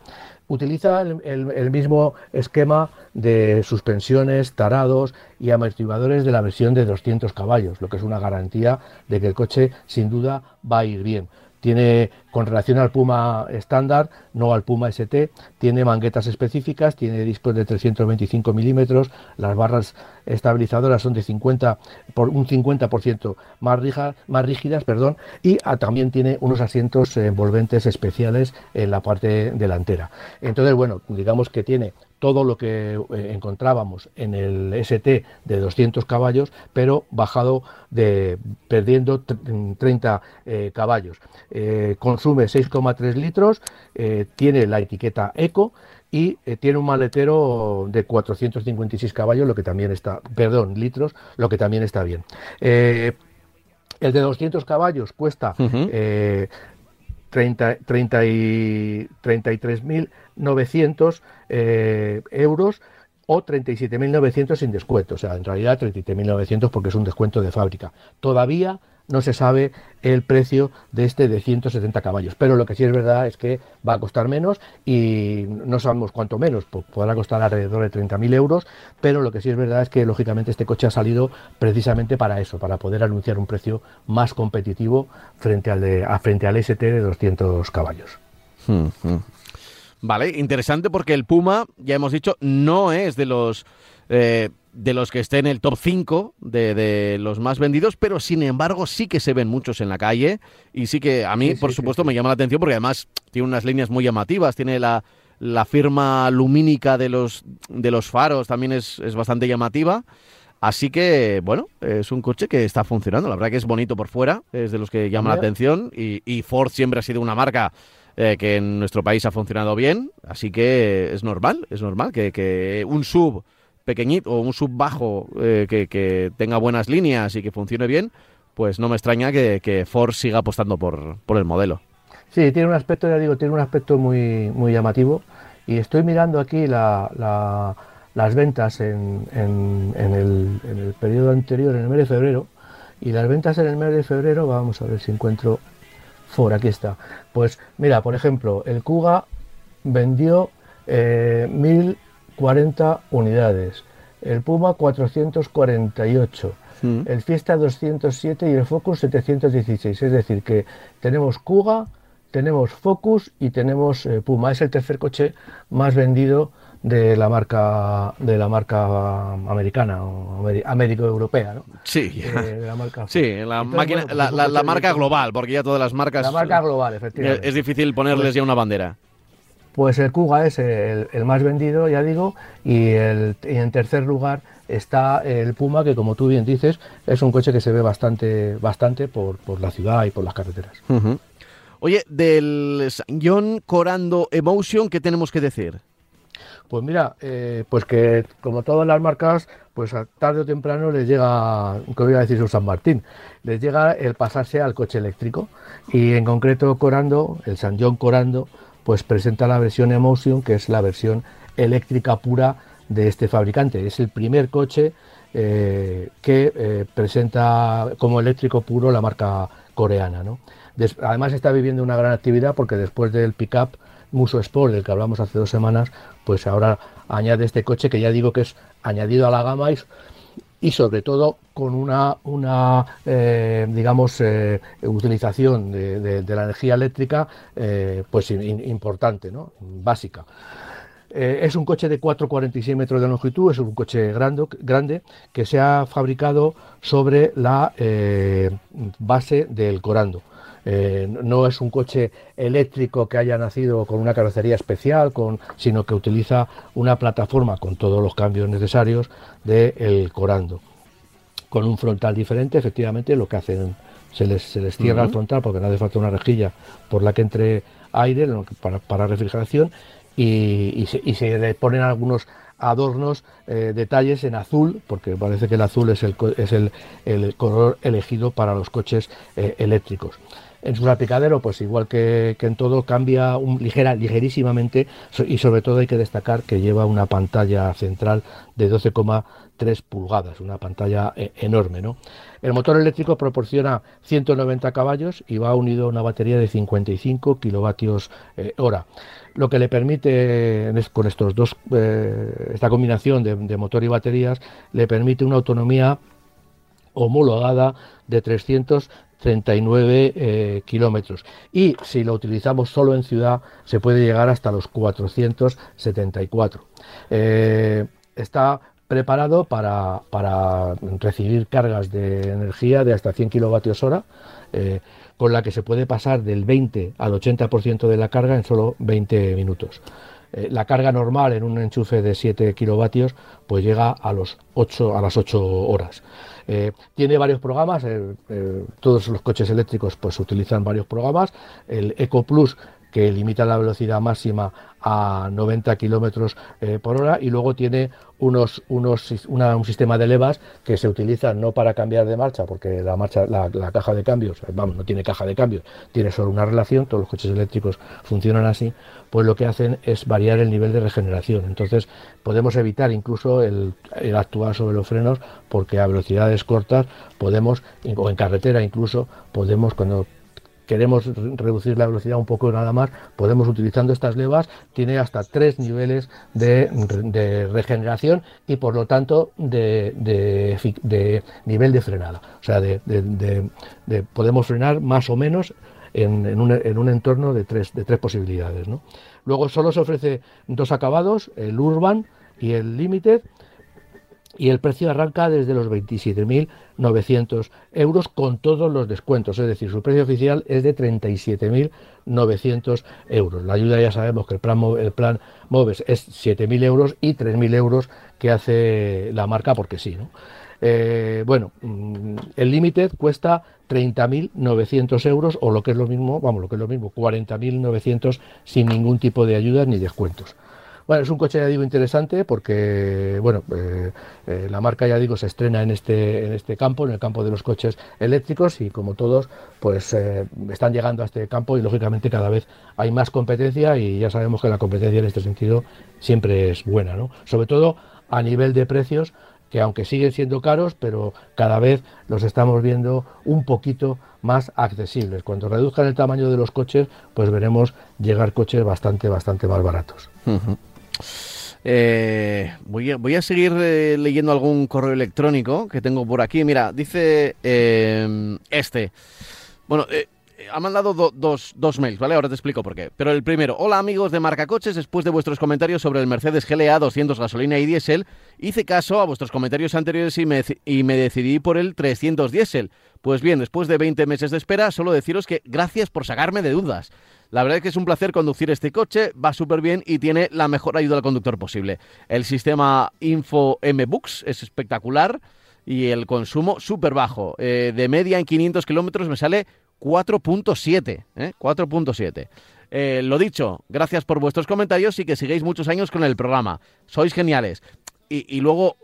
Utiliza el, mismo esquema de suspensiones, tarados y amortiguadores de la versión de 200 caballos, lo que es una garantía de que el coche sin duda va a ir bien. Tiene, con relación al Puma estándar, no al Puma ST, tiene manguetas específicas, tiene discos de 325 milímetros, las barras estabilizadoras son de 50 por un 50% más, rígidas, perdón, y ah, también tiene unos asientos envolventes especiales en la parte delantera. Entonces, bueno, digamos que tiene todo lo que eh, encontrábamos en el ST de 200 caballos, pero bajado de perdiendo tr- 30 eh, caballos. Eh, consume 6,3 litros, tiene la etiqueta Eco y tiene un maletero de 456 caballos, lo que también está, perdón, litros, lo que también está bien. El de 200 caballos cuesta Ujú. 30, 30 y 33.900 eh, euros o 37.900 sin descuento. O sea, en realidad 37.900 porque es un descuento de fábrica. Todavía no se sabe el precio de este de 170 caballos, pero lo que sí es verdad es que va a costar menos y no sabemos cuánto menos, po- podrá costar alrededor de 30.000 euros, pero lo que sí es verdad es que lógicamente este coche ha salido precisamente para eso, para poder anunciar un precio más competitivo frente al, de, frente al ST de 200 caballos. Ujú. Vale, interesante porque el Puma, ya hemos dicho, no es de los eh, de los que esté en el top 5 de, de los más vendidos, pero sin embargo sí que se ven muchos en la calle y sí que a mí, Sí, por sí, supuesto, sí. me llama la atención porque además tiene unas líneas muy llamativas, tiene la, la firma lumínica de los, de los faros, también es, es bastante llamativa. Así que, bueno, es un coche que está funcionando. La verdad que es bonito por fuera, es de los que llama la atención. Y, y Ford siempre ha sido una marca eh, que en nuestro país ha funcionado bien. Así que es normal, es normal que, que un sub pequeñito o un sub bajo eh, que, tenga buenas líneas y que funcione bien, pues no me extraña que, que Ford siga apostando por, por el modelo. Sí, tiene un aspecto, ya digo, tiene un aspecto muy, muy llamativo. Y estoy mirando aquí la- la- las ventas en, en- el, en el periodo anterior, en el mes de febrero. Y las ventas en el mes de febrero, vamos a ver si encuentro Ford, aquí está. Pues mira, por ejemplo, el Kuga vendió eh, 1040 unidades, el Puma 448, Mm. el Fiesta 207 y el Focus 716. Es decir, que tenemos Kuga, tenemos Focus y tenemos eh, Puma. Es el tercer coche más vendido de la marca de la marca americana o ameri- américo-europea, ¿no? Sí, Eh, de la marca sí, la, Entonces, máquina, bueno, pues la, marca global, porque ya todas las marcas... La marca global, eh, efectivamente. es difícil ponerles Pues- ya una bandera. Pues el Kuga es el, el más vendido, ya digo, y, el, y en tercer lugar está el Puma, que como tú bien dices, es un coche que se ve bastante, bastante por, por la ciudad y por las carreteras. Oye, del San John Corando Emotion, ¿qué tenemos que decir? Pues mira, eh, pues que como todas las marcas, pues tarde o temprano les llega, como iba a decir San Martín, les llega el pasarse al coche eléctrico. Y en concreto Corando, el San John Corando, pues presenta la versión Emotion, que es la versión eléctrica pura de este fabricante. Es el primer coche eh, que eh, presenta como eléctrico puro la marca coreana. ¿no? Además está viviendo una gran actividad porque después del pickup Muso Sport, del que hablamos hace dos semanas, pues ahora añade este coche que ya digo que es añadido a la gama y, sobre todo con una, una eh, digamos, eh, utilización de, la energía eléctrica pues importante, ¿no? básica. Eh, es un coche de 4,46 metros de longitud, es un coche grande, grande que se ha fabricado sobre la eh, base del Corando. Eh, no es un coche eléctrico que haya nacido con una carrocería especial, con, sino que utiliza una plataforma con todos los cambios necesarios del Corando. Con un frontal diferente, efectivamente, lo que hacen, se les, se les cierra el frontal porque no hace falta una rejilla por la que entre aire para, para refrigeración y, se, le ponen algunos adornos, eh, detalles en azul, porque parece que el azul es el, es el, color elegido para los coches eh, eléctricos. En su salpicadero, pues igual que, en todo, cambia un, ligera, ligerísimamente y sobre todo hay que destacar que lleva una pantalla central de 12,3 pulgadas, una pantalla eh, enorme. ¿no? El motor eléctrico proporciona 190 caballos y va unido a una batería de 55 kilovatios hora lo que le permite con estos dos eh, esta combinación de, motor y baterías le permite una autonomía homologada de 339 eh, kilómetros y si lo utilizamos solo en ciudad se puede llegar hasta los 474 eh, está preparado para, para, recibir cargas de energía de hasta 100 kilovatios hora con la que se puede pasar del 20 al 80% de la carga en solo 20 minutos. Eh, la carga normal en un enchufe de 7 kilovatios pues llega a, los 8, a las 8 horas. Eh, tiene varios programas, todos los coches eléctricos pues utilizan varios programas. El Eco Plus que limita la velocidad máxima a 90 kilómetros eh, por hora y luego tiene unos, unos un sistema de levas que se utilizan no para cambiar de marcha porque la marcha la, caja de cambios vamos no tiene caja de cambios tiene solo una relación todos los coches eléctricos funcionan así pues lo que hacen es variar el nivel de regeneración. Entonces podemos evitar incluso el, el actuar sobre los frenos porque a velocidades cortas podemos o en carretera incluso podemos cuando queremos reducir la velocidad un poco nada más, podemos utilizando estas levas, tiene hasta tres niveles de, regeneración y por lo tanto de, nivel de frenada. O sea, podemos frenar más o menos en, un, entorno de tres, de tres posibilidades. Luego solo se ofrece dos acabados, el Urban y el Limited, y el precio arranca desde los 27.900 euros con todos los descuentos, es decir, su precio oficial es de 37.900 euros. La ayuda ya sabemos que el plan, el plan MOVES es 7.000 euros y 3.000 euros que hace la marca porque sí. ¿no? Eh, bueno, mm, el Limited cuesta 30.900 euros o lo que es lo mismo, vamos, lo que es lo mismo, 40.900 sin ningún tipo de ayudas ni descuentos. Bueno, es un coche, ya digo, interesante porque, bueno, eh, eh, la marca, ya digo, se estrena en este, en este campo, en el campo de los coches eléctricos y como todos, pues eh, están llegando a este campo y lógicamente cada vez hay más competencia y ya sabemos que la competencia en este sentido siempre es buena, ¿no? Sobre todo a nivel de precios que aunque siguen siendo caros, pero cada vez los estamos viendo un poquito más accesibles. Cuando reduzcan el tamaño de los coches, pues veremos llegar coches bastante, bastante más baratos. Eh, voy, a, voy, a, seguir eh, leyendo algún correo electrónico que tengo por aquí. Mira, dice eh, este. Bueno, ha mandado dos, dos, mails, ¿vale? Ahora te explico por qué. Pero el primero, hola amigos de Marca Coches, después de vuestros comentarios sobre el Mercedes GLA 200 gasolina y diésel, hice caso a vuestros comentarios anteriores y me, y me decidí por el 300 diésel. Pues bien, después de 20 meses de espera, solo deciros que gracias por sacarme de dudas. La verdad es que es un placer conducir este coche, va súper bien y tiene la mejor ayuda al conductor posible. El sistema Info M Books es espectacular y el consumo súper bajo. Eh, de media en 500 kilómetros me sale 4.7. ¿eh? 4.7. Eh, lo dicho, gracias por vuestros comentarios y que sigáis muchos años con el programa. Sois geniales. y luego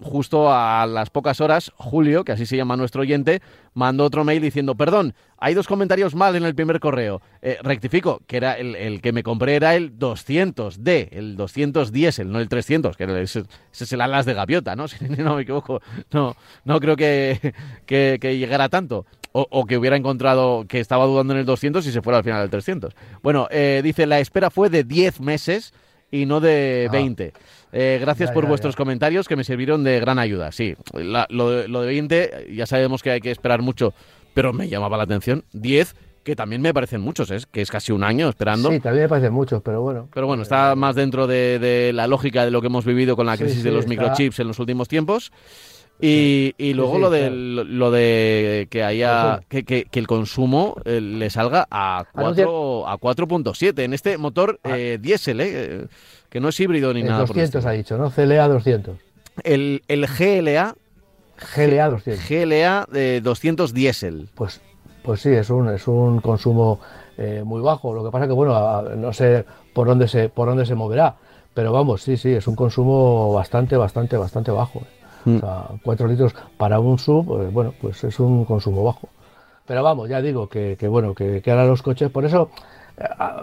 justo a las pocas horas, Julio, que así se llama nuestro oyente, mandó otro mail diciendo, perdón, hay dos comentarios mal en el primer correo. Eh, rectifico, que era el, que me compré era el 200D, el 200 diésel, no el 300, que ese, es el alas de gaviota, ¿no? Si no me equivoco, no, no creo que, que, llegara tanto. O, o que hubiera encontrado que estaba dudando en el 200 y se fuera al final del 300. Bueno, eh, dice, la espera fue de 10 meses y no de Ah. 20. Eh, gracias Ya, por ya, vuestros ya. comentarios que me sirvieron de gran ayuda. Sí, la- lo, de- lo de 20 ya sabemos que hay que esperar mucho, pero me llamaba la atención. 10, que también me parecen muchos, ¿eh? que es casi un año esperando. Sí, también me parecen muchos, pero bueno. Pero bueno, está más dentro de, de la lógica de lo que hemos vivido con la Sí, crisis de los está- microchips en los últimos tiempos. Y, y luego sí, lo, de, claro. lo de que haya que, que- que el consumo eh, le salga a Anuncia- 4 a 4.7 en este motor eh, diésel, eh, que no es híbrido ni El nada. por el 200 estilo. ha dicho, ¿no? CLA 200. El, el GLA, GLA 200. GLA de 200 diésel. Pues, pues sí, es un, es un consumo eh, muy bajo. Lo que pasa que, bueno, a- no sé por dónde se, por dónde se moverá. Pero vamos, sí, sí, es un consumo bastante, bastante, bastante bajo. eh. Mm. O sea, 4 litros para un sub, pues, bueno, pues es un consumo bajo. Pero vamos, ya digo que, que bueno, que, que ahora los coches, por eso, eh,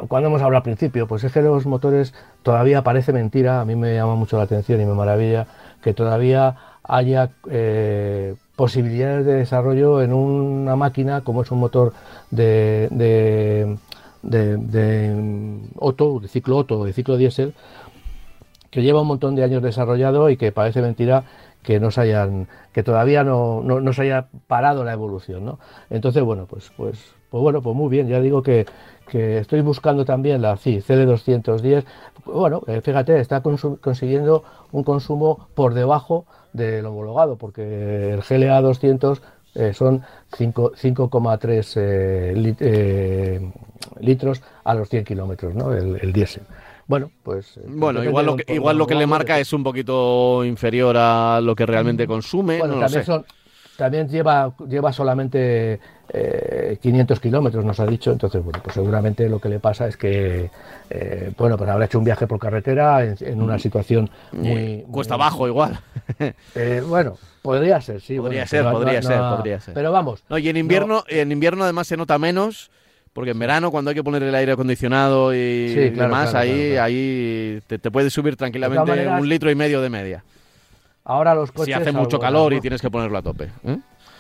cuando hemos hablado al principio, pues es que los motores todavía parece mentira, a mí me llama mucho la atención y me maravilla que todavía haya eh, posibilidades de desarrollo en una máquina como es un motor de, de, de, de, mm, Otto, de ciclo Otto, de ciclo diésel, que lleva un montón de años desarrollado y que parece mentira que no se hayan, que todavía no, no, no se haya parado la evolución, ¿no? Entonces, bueno, pues, pues, pues bueno, pues muy bien, ya digo que, que estoy buscando también la sí, CD210, bueno, eh, fíjate, está consiguiendo un consumo por debajo del homologado, porque el GLA 200 eh, son cinco- 5,3 eh, lit- eh, litros a los 100 kilómetros, ¿no? El, el diésel. Bueno, pues... eh, Bueno, igual lo que, igual lo que le marca es un poquito inferior a lo que realmente consume. Bueno, no lo también, sé. son, también lleva, lleva solamente eh, 500 kilómetros, nos ha dicho. Entonces, bueno, pues seguramente lo que le pasa es que, eh, bueno, pues habrá hecho un viaje por carretera en, en una situación muy. Cuesta muy- abajo igual. eh, bueno, podría ser, sí. Podría bueno, ser, no- podría no- ser, no- podría ser. Pero vamos. No, y en invierno, en invierno además se nota menos, porque en verano cuando hay que poner el aire acondicionado y Sí, claro, demás, claro, ahí, claro. ahí te, te puedes subir tranquilamente maneras- un litro y medio de media. Ahora los coches. si hace mucho calor y tienes que ponerlo a tope. ¿eh?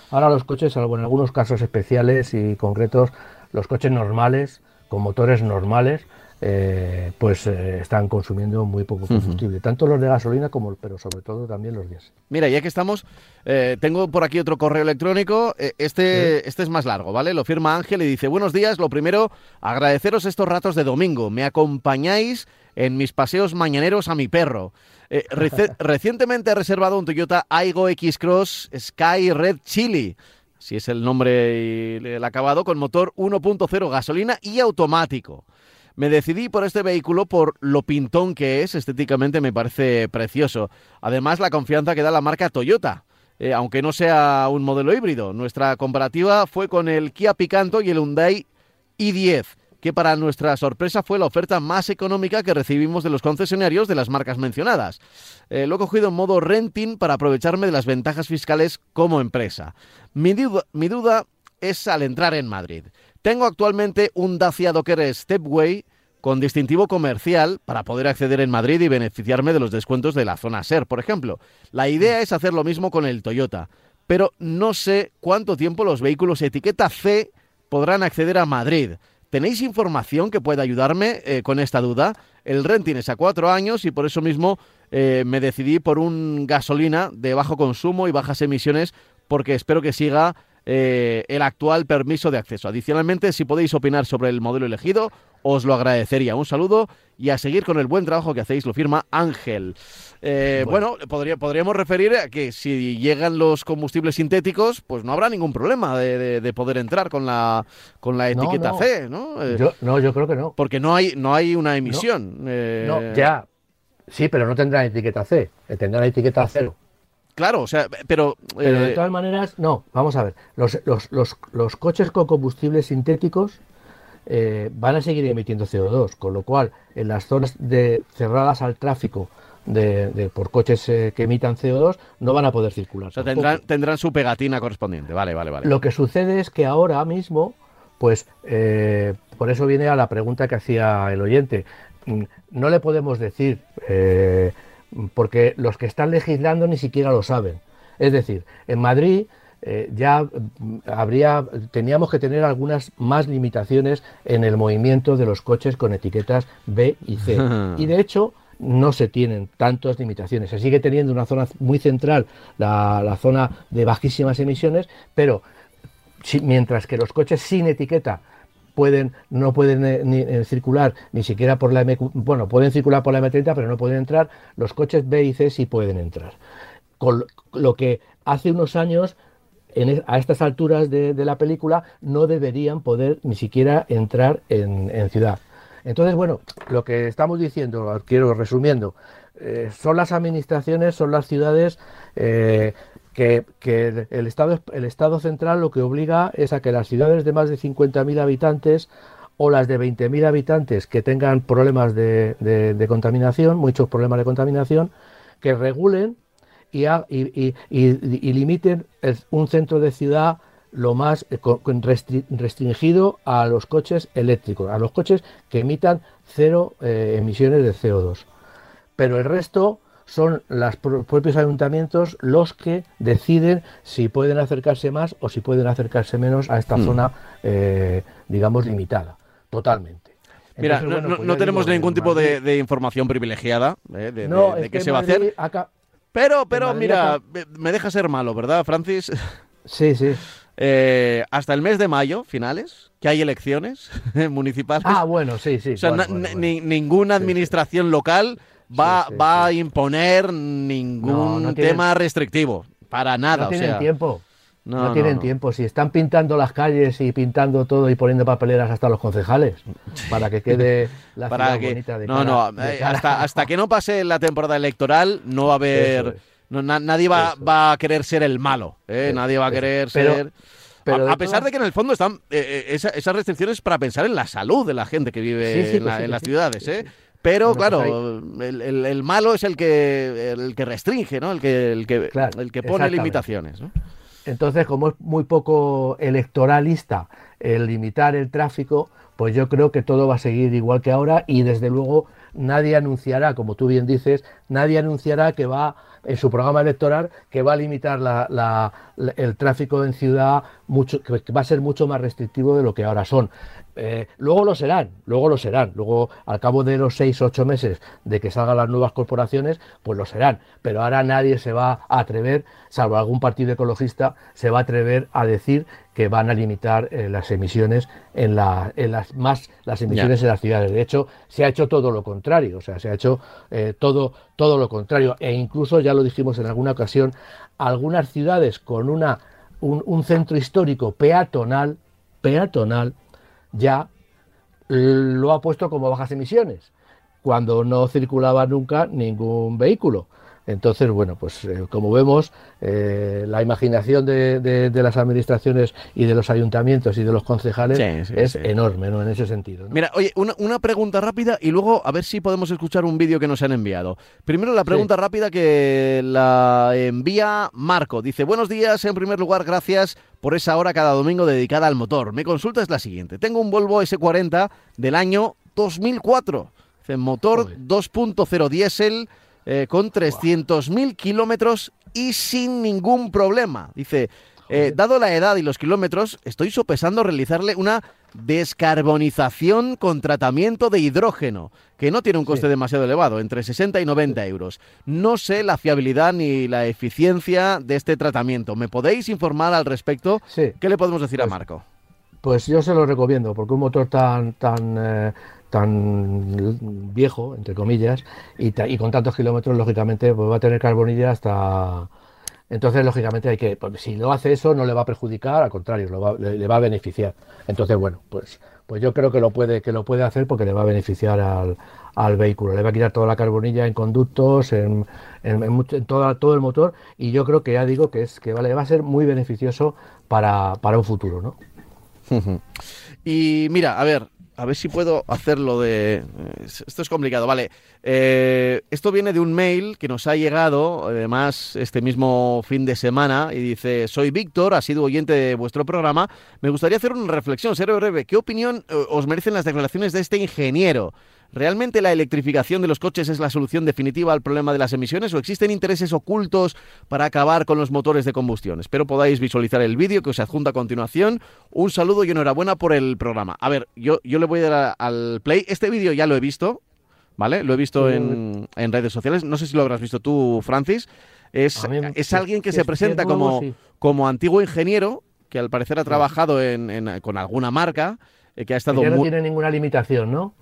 Ahora los coches, salvo en algunos casos especiales y concretos, los coches normales, con motores normales, eh, pues eh, están consumiendo muy poco combustible. Tanto los de gasolina como, pero sobre todo también los diésel. Mira, ya que estamos, eh, tengo por aquí otro correo electrónico. este, este es más largo, ¿vale? Lo firma Ángel y dice: Buenos días. Lo primero, agradeceros estos ratos de domingo. Me acompañáis en mis paseos mañaneros a mi perro. Recientemente he reservado un Toyota Aigo X-Cross Sky Red Chili. Si es el nombre y el acabado, con motor 1.0 gasolina y automático. Me decidí por este vehículo por lo pintón que es, estéticamente me parece precioso. Además, la confianza que da la marca Toyota, eh, aunque no sea un modelo híbrido. Nuestra comparativa fue con el Kia Picanto y el Hyundai i10, que para nuestra sorpresa fue la oferta más económica que recibimos de los concesionarios de las marcas mencionadas. Eh, lo he cogido en modo renting para aprovecharme de las ventajas fiscales como empresa. Mi duda, mi duda es al entrar en Madrid. Tengo actualmente un Dacia Docker Stepway con distintivo comercial para poder acceder en Madrid y beneficiarme de los descuentos de la zona SER, por ejemplo. La idea es hacer lo mismo con el Toyota, pero no sé cuánto tiempo los vehículos etiqueta C podrán acceder a Madrid. ¿Tenéis información que pueda ayudarme eh, con esta duda? El renting es a cuatro años y por eso mismo eh, me decidí por un gasolina de bajo consumo y bajas emisiones porque espero que siga eh, el actual permiso de acceso. Adicionalmente, si podéis opinar sobre el modelo elegido, os lo agradecería. Un saludo y a seguir con el buen trabajo que hacéis, lo firma Ángel. Eh, bueno, podría, podríamos referir a que si llegan los combustibles sintéticos, pues no habrá ningún problema de, de- de poder entrar con la, con la etiqueta no. C, ¿no? Eh, Yo, no, yo creo que no. porque no hay, no hay una emisión. eh, No, ya. Sí, pero no tendrán etiqueta C, eh, tendrán etiqueta cero. Claro, o sea, pero... Pero eh, de todas maneras, no, vamos a ver. Los, los, los, los coches con combustibles sintéticos eh, van a seguir emitiendo CO2, con lo cual en las zonas de, cerradas al tráfico de, de- por coches eh, que emitan CO2 no van a poder circular. o sea, tendrán, tendrán su pegatina correspondiente. Vale, vale, vale. Lo que sucede es que ahora mismo, pues eh, por eso viene a la pregunta que hacía el oyente. Mm, No le podemos decir, eh, porque los que están legislando ni siquiera lo saben. Es decir, en Madrid eh, ya mm, habría, teníamos que tener algunas más limitaciones en el movimiento de los coches con etiquetas B y C. y de hecho, no se tienen tantas limitaciones. Se sigue teniendo una zona muy central, la, zona de bajísimas emisiones, pero mientras que los coches sin etiqueta pueden, no pueden eh, eh, circular ni siquiera por la M, bueno, pueden circular por la M30, pero no pueden entrar, los coches B y C sí pueden entrar. Con lo que hace unos años e, a estas alturas de, la película no deberían poder ni siquiera entrar en ciudad. Entonces, bueno, lo que estamos diciendo, quiero resumiendo, eh, son las administraciones, son las ciudades que, el, Estado, el Estado central lo que obliga es a que las ciudades de más de 50.000 habitantes o las de 20.000 habitantes que tengan problemas de, contaminación, muchos problemas de contaminación, que regulen y, y limiten un centro de ciudad lo más eh, restringido a los coches eléctricos, a los coches que emitan cero eh, emisiones de CO2. Pero el resto son los propios ayuntamientos los que deciden si pueden acercarse más o si pueden acercarse menos a esta hmm. zona, eh, digamos, limitada, totalmente. Mira, no, pues tenemos ningún tipo de, información privilegiada de, qué se va a hacer. Pero, pero mira, me deja ser malo, ¿verdad, Francis? Sí, sí. Eh, hasta el mes de mayo, finales, que hay elecciones municipales. Ah, bueno, sí, sí. O sea, ninguna administración local va, va a imponer ningún tema restrictivo. Para nada. No tienen tiempo. No, tienen tiempo. Si están pintando las calles y pintando todo y poniendo papeleras hasta los concejales para que quede la ciudad bonita de No, no. Eh, hasta, hasta que no pase la temporada electoral no va a haber nadie va, va, a querer ser el malo, ¿eh? nadie va a querer ser... a, pesar de que en el fondo están eh, eh, esas restricciones para pensar en la salud de la gente que vive en, las ciudades, ¿eh? Pero pues claro, el, malo es el que el que restringe, ¿no? El que el que, el que pone limitaciones, Entonces, como es muy poco electoralista el limitar el tráfico, pues yo creo que todo va a seguir igual que ahora y desde luego nadie anunciará, como tú bien dices, nadie anunciará que va en su programa electoral que va a limitar el tráfico en ciudad, mucho, que va a ser mucho más restrictivo de lo que ahora son. Eh, luego lo serán, luego lo serán. Luego, al cabo de los seis ocho meses de que salgan las nuevas corporaciones, pues lo serán. Pero ahora nadie se va a atrever, salvo algún partido ecologista, se va a atrever a decir que van a limitar eh, las emisiones en, las más las emisiones en las ciudades. De hecho, se ha hecho todo lo contrario, o sea, se ha hecho eh, todo todo lo contrario. E incluso ya lo dijimos en alguna ocasión, algunas ciudades con una un centro histórico peatonal, peatonal ya lo ha puesto como bajas emisiones, cuando no circulaba nunca ningún vehículo. Entonces, bueno, pues eh, como vemos, eh, la imaginación de, las administraciones y de los ayuntamientos y de los concejales es enorme, ¿no? En ese sentido. Mira, oye, una, pregunta rápida y luego a ver si podemos escuchar un vídeo que nos han enviado. Primero la pregunta rápida que la envía Marco. Dice, buenos días, en primer lugar, gracias por esa hora cada domingo dedicada al motor. Mi consulta es la siguiente. Tengo un Volvo S40 del año 2004. Dice, motor 2.0 diésel eh, con 300.000 kilómetros y sin ningún problema. Dice, eh, dado la edad y los kilómetros, estoy sopesando realizarle una descarbonización con tratamiento de hidrógeno, que no tiene un coste demasiado elevado, entre 60 y 90 euros. No sé la fiabilidad ni la eficiencia de este tratamiento. ¿Me podéis informar al respecto? ¿Qué le podemos decir a pues Marco? Pues yo se lo recomiendo, porque un motor tan, tan eh, tan viejo, entre comillas, y, con tantos kilómetros, lógicamente, pues va a tener carbonilla hasta... Entonces, lógicamente, hay que, pues, si no hace eso, no le va a perjudicar, al contrario, le, va a beneficiar. Entonces, bueno, pues, pues yo creo que lo puede, que lo puede hacer porque le va a beneficiar al, al vehículo. Le va a quitar toda la carbonilla en conductos, en, en, todo, el motor, y yo creo que ya digo que es que vale, va a ser muy beneficioso para, para un futuro, ¿no? y mira, a ver, a ver si puedo hacerlo de... Esto es complicado, vale. Eh, esto viene de un mail que nos ha llegado, además, este mismo fin de semana, y dice, soy Víctor, ha sido oyente de vuestro programa. Me gustaría hacer una reflexión, ser breve. ¿Qué opinión eh, os merecen las declaraciones de este ingeniero? ¿Realmente la electrificación de los coches es la solución definitiva al problema de las emisiones o existen intereses ocultos para acabar con los motores de combustión? Espero podáis visualizar el vídeo que os adjunta a continuación. Un saludo y enhorabuena por el programa. A ver, yo, yo le voy a dar al play. Este vídeo ya lo he visto, ¿vale? Lo he visto en, en redes sociales. No sé si lo habrás visto tú, Francis. Es, mí es alguien que se presenta nuevo, como, sí. como antiguo ingeniero, que al parecer ha trabajado en, en- con alguna marca, eh, que ha Que estado ya no muy... tiene ninguna limitación, ¿no?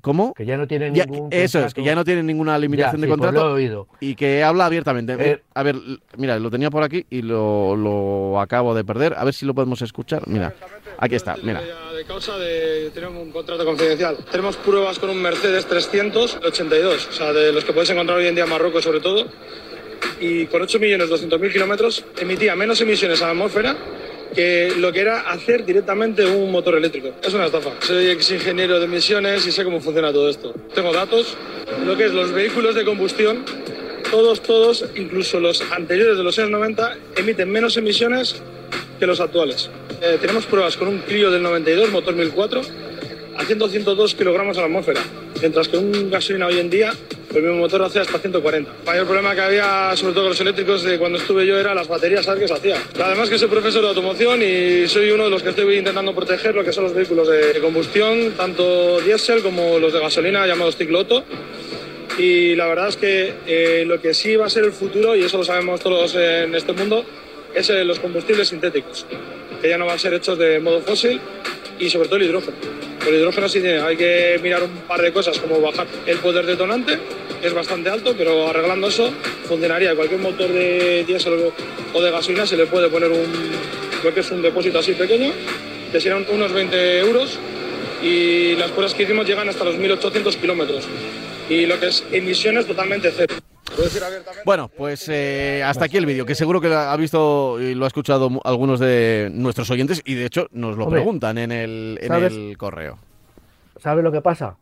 ¿Cómo? Que ya no tiene Ya- ningún. eso es, que contrato. ya no tiene ninguna limitación Ya, de sí, pues contrato lo he oído. y que habla abiertamente. Eh, a ver, mira, lo tenía por aquí y lo, lo acabo de perder. A ver si lo podemos escuchar. Mira, aquí está, mira. De causa de tenemos un contrato confidencial. Tenemos pruebas con un Mercedes 300 82, o sea, de los que podéis encontrar hoy en día en Marruecos sobre todo. Y con 8.200.000 kilómetros emitía menos emisiones a la atmósfera que lo que era hacer directamente un motor eléctrico. Es una estafa. Soy ex ingeniero de emisiones y sé cómo funciona todo esto. Tengo datos. Lo que es los vehículos de combustión, todos, todos, incluso los anteriores de los años 90, emiten menos emisiones que los actuales. Eh, tenemos pruebas con un Clio del 92, motor 1004, haciendo 102 kilogramos a la atmósfera, mientras que un gasolina hoy en día, el mismo motor hace hasta 140. El mayor problema que había, sobre todo con los eléctricos, de cuando estuve yo, era las baterías ¿sabes? que se hacía. Además que soy profesor de automoción y soy uno de los que estoy intentando proteger lo que son los vehículos de combustión, tanto diésel como los de gasolina, llamados ciclo Otto. Y la verdad es que eh, lo que sí va a ser el futuro, y eso lo sabemos todos en este mundo, es eh, los combustibles sintéticos, que ya no van a ser hechos de modo fósil y sobre todo el hidrógeno. El hidrógeno sí tiene, hay que mirar un par de cosas como bajar el poder detonante, es bastante alto, pero arreglando eso funcionaría. Cualquier motor de diésel o de gasolina se le puede poner un, creo que es un depósito así pequeño, que serán unos 20 euros y las pruebas que hicimos llegan hasta los 1800 kilómetros. Y lo que es emisiones totalmente cero. Bueno, pues eh, hasta aquí el vídeo, que seguro que lo ha visto y lo ha escuchado algunos de nuestros oyentes y de hecho nos lo Hombre, preguntan en el, en ¿sabes? el correo. ¿Sabes lo que pasa?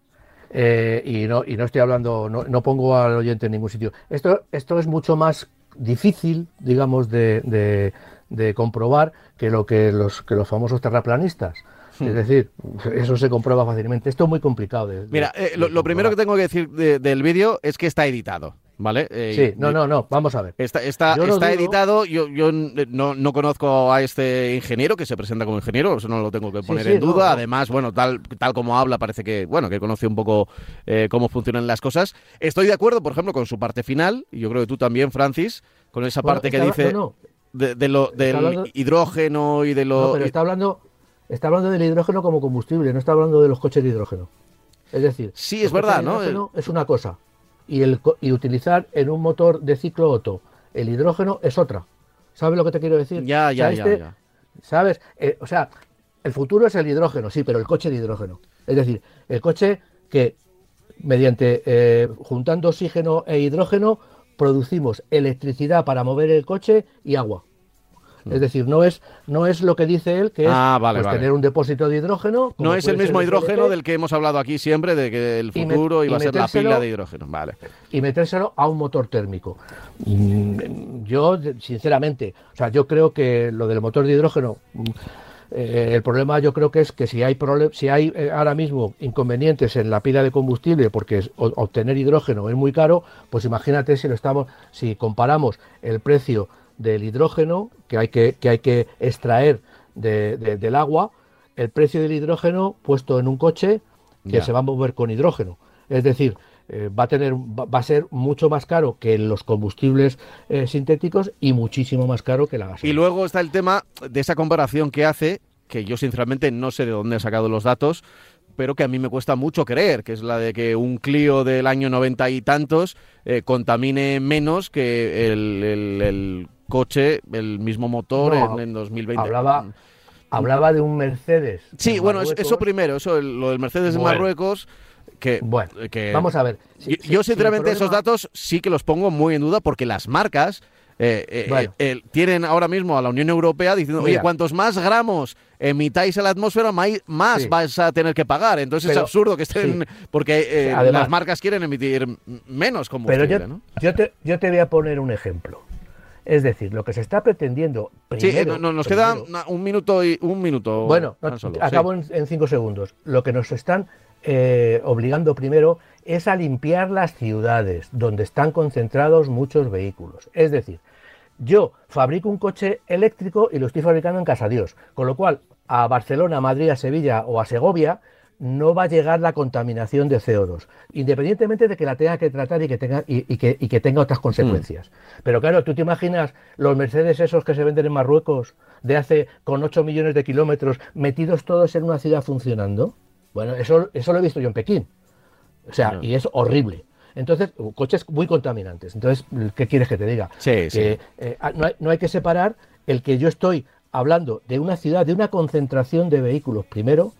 Eh, y, no, y no estoy hablando, no, no pongo al oyente en ningún sitio. Esto, esto es mucho más difícil, digamos, de, de- de comprobar que lo que los, que los famosos terraplanistas. Hmm. Es decir, eso se comprueba fácilmente. Esto es muy complicado. de- Mira, eh, lo, lo primero que tengo que decir de- del vídeo es que está editado, ¿vale? Eh, Sí, no, no, no, vamos a ver. Está, está, Yo está editado, yo, yo no, no conozco a este ingeniero que se presenta como ingeniero, eso no lo tengo que poner sí, en duda. no. Además, bueno, tal, tal como habla, parece que, bueno, que conoce un poco eh, cómo funcionan las cosas. Estoy de acuerdo, por ejemplo, con su parte final, y yo creo que tú también, Francis, con esa Bueno, parte que dice de, de lo, del hablando- hidrógeno y de lo... no, pero está hablando, está hablando del hidrógeno como combustible, no está hablando de los coches de hidrógeno. Es decir, Sí, es verdad, ¿no? es una cosa y, el, y utilizar en un motor de ciclo Otto el hidrógeno es otra. ¿Sabes lo que te quiero decir? Ya, O ya, sea, ya, este- ya. ¿Sabes? Eh, o sea, el futuro es el hidrógeno, sí, pero el coche de hidrógeno. Es decir, el coche que mediante eh, juntando oxígeno e hidrógeno producimos electricidad para mover el coche y agua. Es decir, no es, no es lo que dice él, que es. Ah, vale, pues, vale. tener un depósito de hidrógeno. No es el mismo hidrógeno del que hemos hablado aquí siempre, de que el futuro y iba a ser la pila de hidrógeno. Vale. y metérselo a un motor térmico. Mm, Yo, sinceramente, o sea, yo creo que lo del motor de hidrógeno, mm, eh, el problema yo creo que es que si hay si hay eh, ahora mismo inconvenientes en la pila de combustible, porque es- obtener hidrógeno es muy caro, pues imagínate si lo estamos, si comparamos el precio del hidrógeno que hay que, que hay que extraer de- de- del agua, el precio del hidrógeno puesto en un coche que se va a mover con hidrógeno. Es decir, eh, va a tener va va a ser mucho más caro que los combustibles eh, sintéticos y muchísimo más caro que la gasolina. Y luego está el tema de esa comparación que hace, que yo sinceramente no sé de dónde ha sacado los datos, pero que a mí me cuesta mucho creer, que es la de que un Clio del año noventa y tantos eh, contamine menos que el, el- el coche, el mismo motor No, en, en 2020. hablaba hablaba de un Mercedes. Sí, en bueno, eso primero, eso, lo del Mercedes de. Marruecos, que, Bueno, que vamos a ver. Si- yo, si- yo, si el sinceramente esos datos sí que los pongo muy en duda porque las marcas eh, eh, Bueno. eh, tienen ahora mismo a la Unión Europea diciendo, oye, Mira. cuantos más gramos emitáis a la atmósfera, más Sí. vais a tener que pagar. Entonces Pero- es absurdo que estén, porque eh, Además- las marcas quieren emitir menos Pero combustible, yo, ¿no? yo, te, yo te voy a poner un ejemplo. Es decir, lo que se está pretendiendo Sí, eh, primero, no- no- nos queda primero- na- un minuto y un minuto. Bueno, no, sí. acabo en, en cinco segundos. Lo que nos están eh, obligando primero es a limpiar las ciudades donde están concentrados muchos vehículos. Es decir, yo fabrico un coche eléctrico y lo estoy fabricando en Casa Dios, con lo cual a Barcelona, a Madrid, a Sevilla o a Segovia no va a llegar la contaminación de CO2, independientemente de que la tenga que tratar y que tenga, y, que, y que, tenga otras consecuencias. Pero claro, tú te imaginas los Mercedes esos que se venden en Marruecos de hace con 8 millones de kilómetros metidos todos en una ciudad funcionando. Bueno, eso, eso lo he visto yo en Pekín. O sea, y es horrible. Entonces, coches muy contaminantes. Entonces, ¿qué quieres que te diga? Sí, que, eh, ah, no, hay, no hay que separar el que yo estoy hablando de una ciudad, de una concentración de vehículos primero,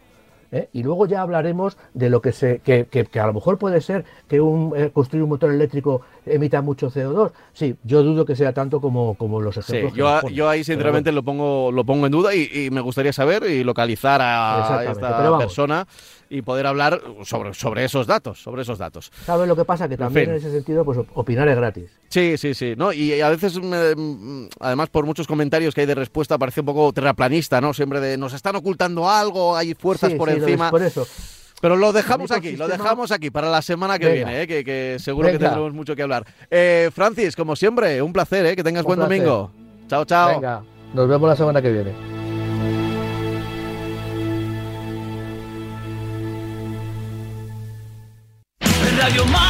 ¿eh? y luego ya hablaremos de lo que se que, que, a lo mejor puede ser que un, eh, construir un motor eléctrico emita mucho CO2. Sí, yo dudo que sea tanto como, como los ejemplos. Sí, yo, yo, ahí sinceramente lo pongo lo pongo en duda y, y, me gustaría saber y localizar a esta persona y poder hablar sobre, sobre esos datos, sobre esos datos. ¿Sabes lo que pasa? Que también en, ese sentido, pues opinar es gratis. Sí, sí, sí, ¿no? Y a veces, mm, además, por muchos comentarios que hay de respuesta, parece un poco terraplanista, ¿no? Siempre de, nos están ocultando algo, hay fuerzas por encima. Por eso. Pero lo dejamos aquí, lo dejamos aquí para la semana que viene, ¿eh? que, seguro que tendremos mucho que hablar. Eh, Francis, como siempre, un placer, ¿eh? que tengas buen domingo. Chao, chao. Venga, nos vemos la semana que viene. out of your mind